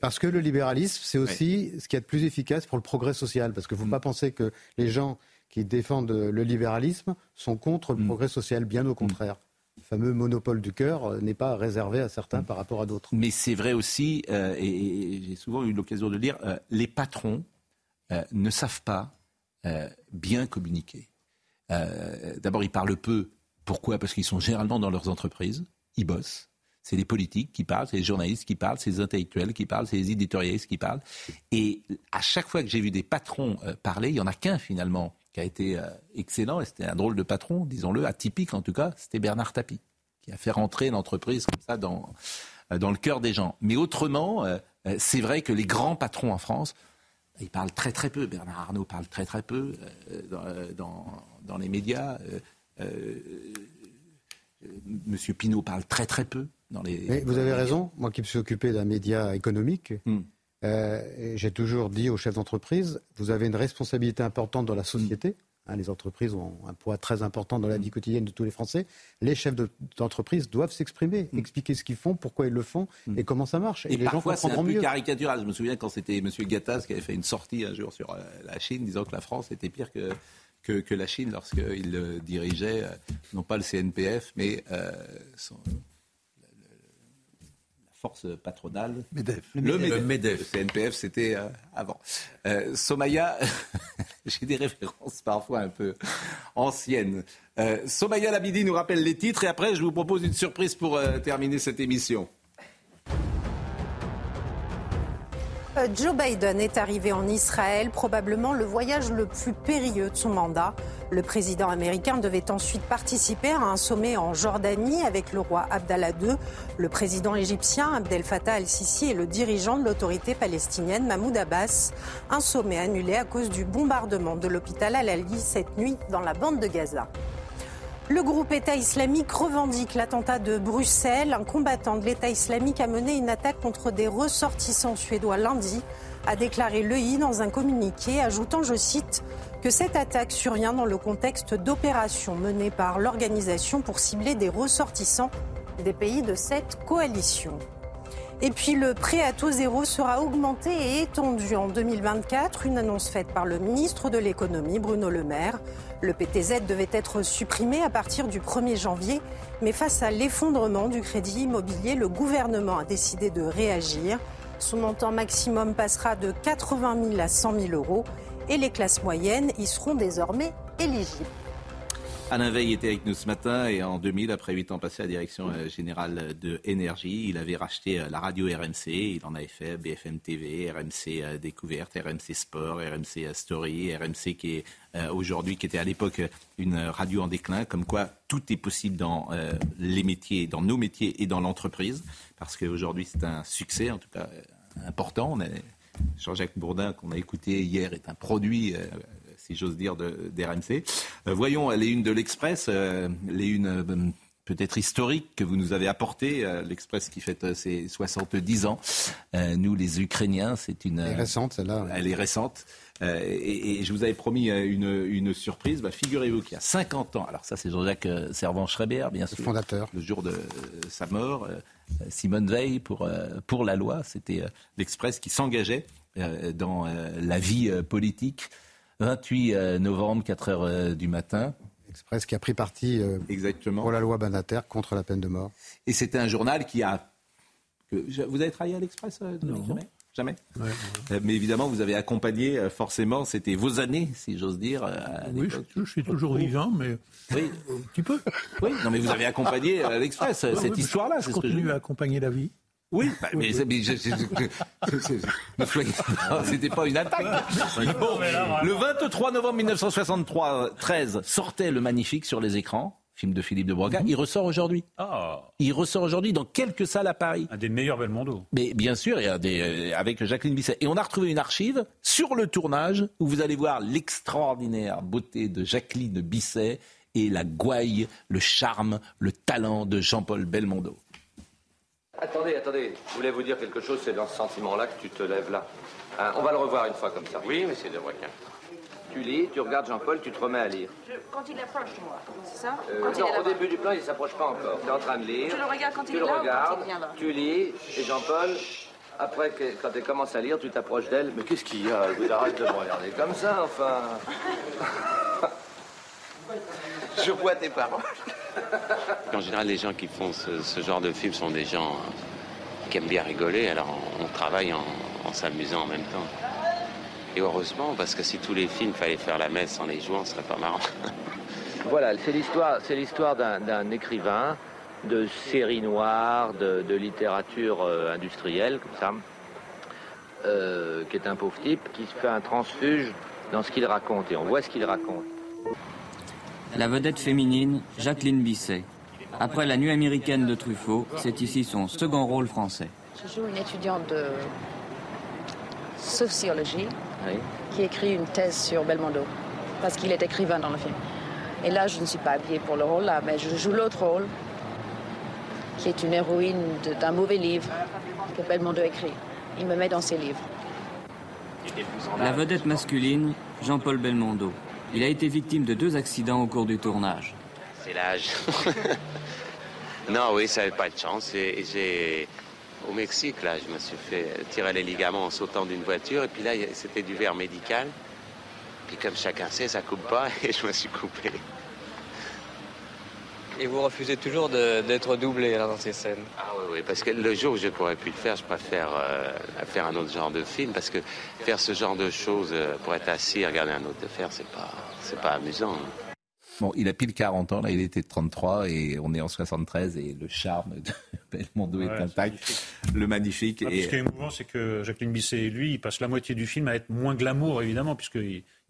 Parce que le libéralisme, c'est aussi ce qui est le plus efficace pour le progrès social. Parce qu'il ne faut mm. pas penser que les gens qui défendent le libéralisme sont contre le mm. progrès social, bien au contraire fameux monopole du cœur euh, n'est pas réservé à certains par rapport à d'autres. Mais c'est vrai aussi, euh, et, j'ai souvent eu l'occasion de le dire, euh, les patrons ne savent pas bien communiquer. D'abord, ils parlent peu. Pourquoi? Parce qu'ils sont généralement dans leurs entreprises, ils bossent. C'est les politiques qui parlent, c'est les journalistes qui parlent, c'est les intellectuels qui parlent, c'est les éditorialistes qui parlent. Et à chaque fois que j'ai vu des patrons parler, il n'y en a qu'un finalement qui a été euh, excellent, et c'était un drôle de patron, disons-le, atypique en tout cas, c'était Bernard Tapie, qui a fait rentrer l'entreprise comme ça dans, euh, dans le cœur des gens. Mais autrement, euh, c'est vrai que les grands patrons en France, ils parlent très très peu. Bernard Arnault parle très très peu dans, dans, les médias. Monsieur Pinault parle très très peu dans les. Mais vous avez raison. Moi qui me suis occupé d'un média économique, hmm. Euh, j'ai toujours dit aux chefs d'entreprise, vous avez une responsabilité importante dans la société. Hein, les entreprises ont un poids très important dans la vie quotidienne de tous les Français. Les chefs d'entreprise doivent s'exprimer, mm. expliquer ce qu'ils font, pourquoi ils le font mm. et comment ça marche. Et, les parfois, c'est un peu caricatural. Je me souviens quand c'était M. Gattaz qui avait fait une sortie un jour sur euh, la Chine, disant que la France était pire que, que, la Chine lorsqu'il dirigeait, euh, non pas le CNPF, mais son, force patronale. MEDEF. Le, MEDEF. Le CNPF, c'était euh, avant. Euh, Somaya, j'ai des références parfois un peu anciennes. Euh, Somaya Labidi nous rappelle les titres et après, je vous propose une surprise pour terminer cette émission. Euh, Joe Biden est arrivé en Israël, probablement le voyage le plus périlleux de son mandat. Le président américain devait ensuite participer à un sommet en Jordanie avec le roi Abdallah II, le président égyptien Abdel Fattah al-Sisi et le dirigeant de l'autorité palestinienne Mahmoud Abbas. Un sommet annulé à cause du bombardement de l'hôpital Al-Ali cette nuit dans la bande de Gaza. Le groupe État islamique revendique l'attentat de Bruxelles. Un combattant de l'État islamique a mené une attaque contre des ressortissants suédois lundi, a déclaré l'EI dans un communiqué, ajoutant, je cite, que cette attaque survient dans le contexte d'opérations menées par l'organisation pour cibler des ressortissants des pays de cette coalition. Et puis le prêt à taux zéro sera augmenté et étendu en 2024, une annonce faite par le ministre de l'économie Bruno Le Maire. Le PTZ devait être supprimé à partir du 1er janvier, mais face à l'effondrement du crédit immobilier, le gouvernement a décidé de réagir. Son montant maximum passera de 80 000 à 100 000 euros et les classes moyennes y seront désormais éligibles. Alain Veil était avec nous ce matin et en 2000, après 8 ans passés à la direction euh, générale de Énergie, il avait racheté euh, la radio RMC, il en avait fait BFM TV, RMC euh, Découverte, RMC Sport, RMC Story, RMC qui est aujourd'hui, qui était à l'époque une radio en déclin, comme quoi tout est possible dans les métiers, dans nos métiers et dans l'entreprise, parce qu'aujourd'hui c'est un succès, en tout cas important. Jean-Jacques Bourdin, qu'on a écouté hier, est un produit si j'ose dire, d'RMC. Euh, voyons les unes de l'Express, euh, les unes euh, peut-être historiques que vous nous avez apportées. L'Express qui fête ses 70 ans. nous, les Ukrainiens, c'est une... Elle est récente, celle-là. Elle est récente. et, je vous avais promis une, une surprise. Bah, Figurez-vous qu'il y a 50 ans, alors ça c'est Jean-Jacques Servan-Schreiber, bien sûr. Le fondateur. Le jour de sa mort, Simone Veil pour, pour la loi. C'était l'Express qui s'engageait dans la vie politique 28 euh, novembre, 4 heures euh, du matin. Express qui a pris parti euh, Exactement. pour la loi Banater contre la peine de mort. Et c'était un journal qui a. Vous avez travaillé à l'Express Non. Jamais? Mais évidemment, vous avez accompagné, forcément, c'était vos années, si j'ose dire. oui, je, suis toujours vivant, mais oui. un petit peu. Oui, non, mais vous avez accompagné l'Express, cette histoire-là. Je continue à accompagner la vie. Oui, bah, mais, c'était pas une attaque. le 23 novembre 1963, 13 sortait le magnifique sur les écrans. Film de Philippe de Broca. Il ressort aujourd'hui. Ah. Il ressort aujourd'hui dans quelques salles à Paris. Un des meilleurs Belmondo. Mais bien sûr, a des, euh, avec Jacqueline Bisset. Et on a retrouvé une archive sur le tournage où vous allez voir l'extraordinaire beauté de Jacqueline Bisset et la gouaille, le charme, le talent de Jean-Paul Belmondo. Attendez, attendez. Je voulais vous dire quelque chose, c'est dans ce sentiment-là que tu te lèves là. Hein, on va le revoir une fois comme ça. Oui, monsieur de Broquin. Tu lis, tu regardes Jean-Paul, tu te remets à lire. quand il approche de moi, c'est ça euh, Non, au début du plan, il ne s'approche pas encore. Tu es en train de lire. Je le regarde quand il tu est le là regardes, quand il vient là Tu lis, et Jean-Paul, après, que, quand tu commences à lire, tu t'approches d'elle. Mais qu'est-ce qu'il y a? Arrête de me regarder comme ça, enfin. Je vois tes paroles. En général, les gens qui font ce, genre de film sont des gens qui aiment bien rigoler, alors on, travaille en, s'amusant en même temps. Et heureusement, parce que si tous les films fallait faire la messe en les jouant, ce serait pas marrant. voilà, c'est l'histoire, c'est l'histoire d'un écrivain de séries noires, de, littérature euh, industrielle, comme ça, euh, qui est un pauvre type, qui se fait un transfuge dans ce qu'il raconte, et on voit ce qu'il raconte. La vedette féminine, Jacqueline Bisset. Après la nuit américaine de Truffaut, c'est ici son second rôle français. Je joue une étudiante de sociologie qui écrit une thèse sur Belmondo, parce qu'il est écrivain dans le film. Et là, je ne suis pas habillée pour le rôle là, mais je joue l'autre rôle, qui est une héroïne d'un mauvais livre que Belmondo écrit. Il me met dans ses livres. La vedette masculine, Jean-Paul Belmondo. Il a été victime de deux accidents au cours du tournage. C'est l'âge. non, oui, ça n'avait pas de chance. j'ai, au Mexique, là, je me suis fait tirer les ligaments en sautant d'une voiture. Et puis là, c'était du verre médical. Puis comme chacun sait, ça coupe pas et je me suis coupé. Et vous refusez toujours d'être doublé dans ces scènes Ah oui, oui, parce que le jour où je pourrais plus le faire, je préfère euh, faire un autre genre de film, parce que faire ce genre de choses euh, pour être assis et regarder un autre de faire, c'est pas, c'est pas amusant. Bon, il a pile 40 ans, là, il était de 33 et on est en 73 et le charme de Belmondo est intact. Le magnifique. Ah, et... Ce qui est émouvant, c'est que Jacqueline Bisset et lui, ils passent la moitié du film à être moins glamour, évidemment,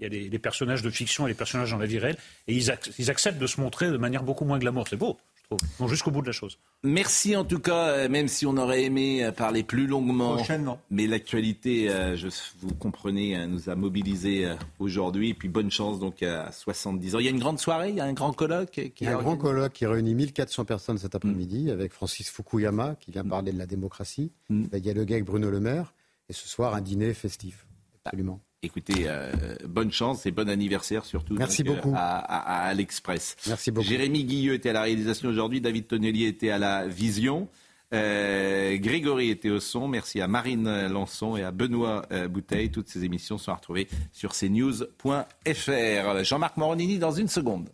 puisqu'il y a des, personnages de fiction et des personnages dans la vie réelle, et ils, ac ils acceptent de se montrer de manière beaucoup moins glamour. C'est beau. Bon, jusqu'au bout de la chose. Merci en tout cas, euh, même si on aurait aimé euh, parler plus longuement. Prochainement. Mais l'actualité, euh, je, vous comprenez, nous a mobilisés aujourd'hui. Et puis bonne chance donc à 70 ans. Il y a une grande soirée, il y a un grand colloque. Qui il y a un grand colloque qui réunit 1400 personnes cet après-midi mm. avec Francis Fukuyama qui vient parler de la démocratie. Mm. Il y a le gars avec Bruno Le Maire. Et ce soir, un dîner festif. Absolument. Écoutez, euh, bonne chance et bon anniversaire surtout Merci donc, beaucoup. Euh, à, à, à l'Express. Merci beaucoup. Jérémy Guilleux était à la réalisation aujourd'hui, David Tonnelier était à la vision, euh, Grégory était au son. Merci à Marine Lançon et à Benoît euh, Bouteille. Toutes ces émissions sont à retrouver sur cnews.fr. Jean-Marc Moronini dans une seconde.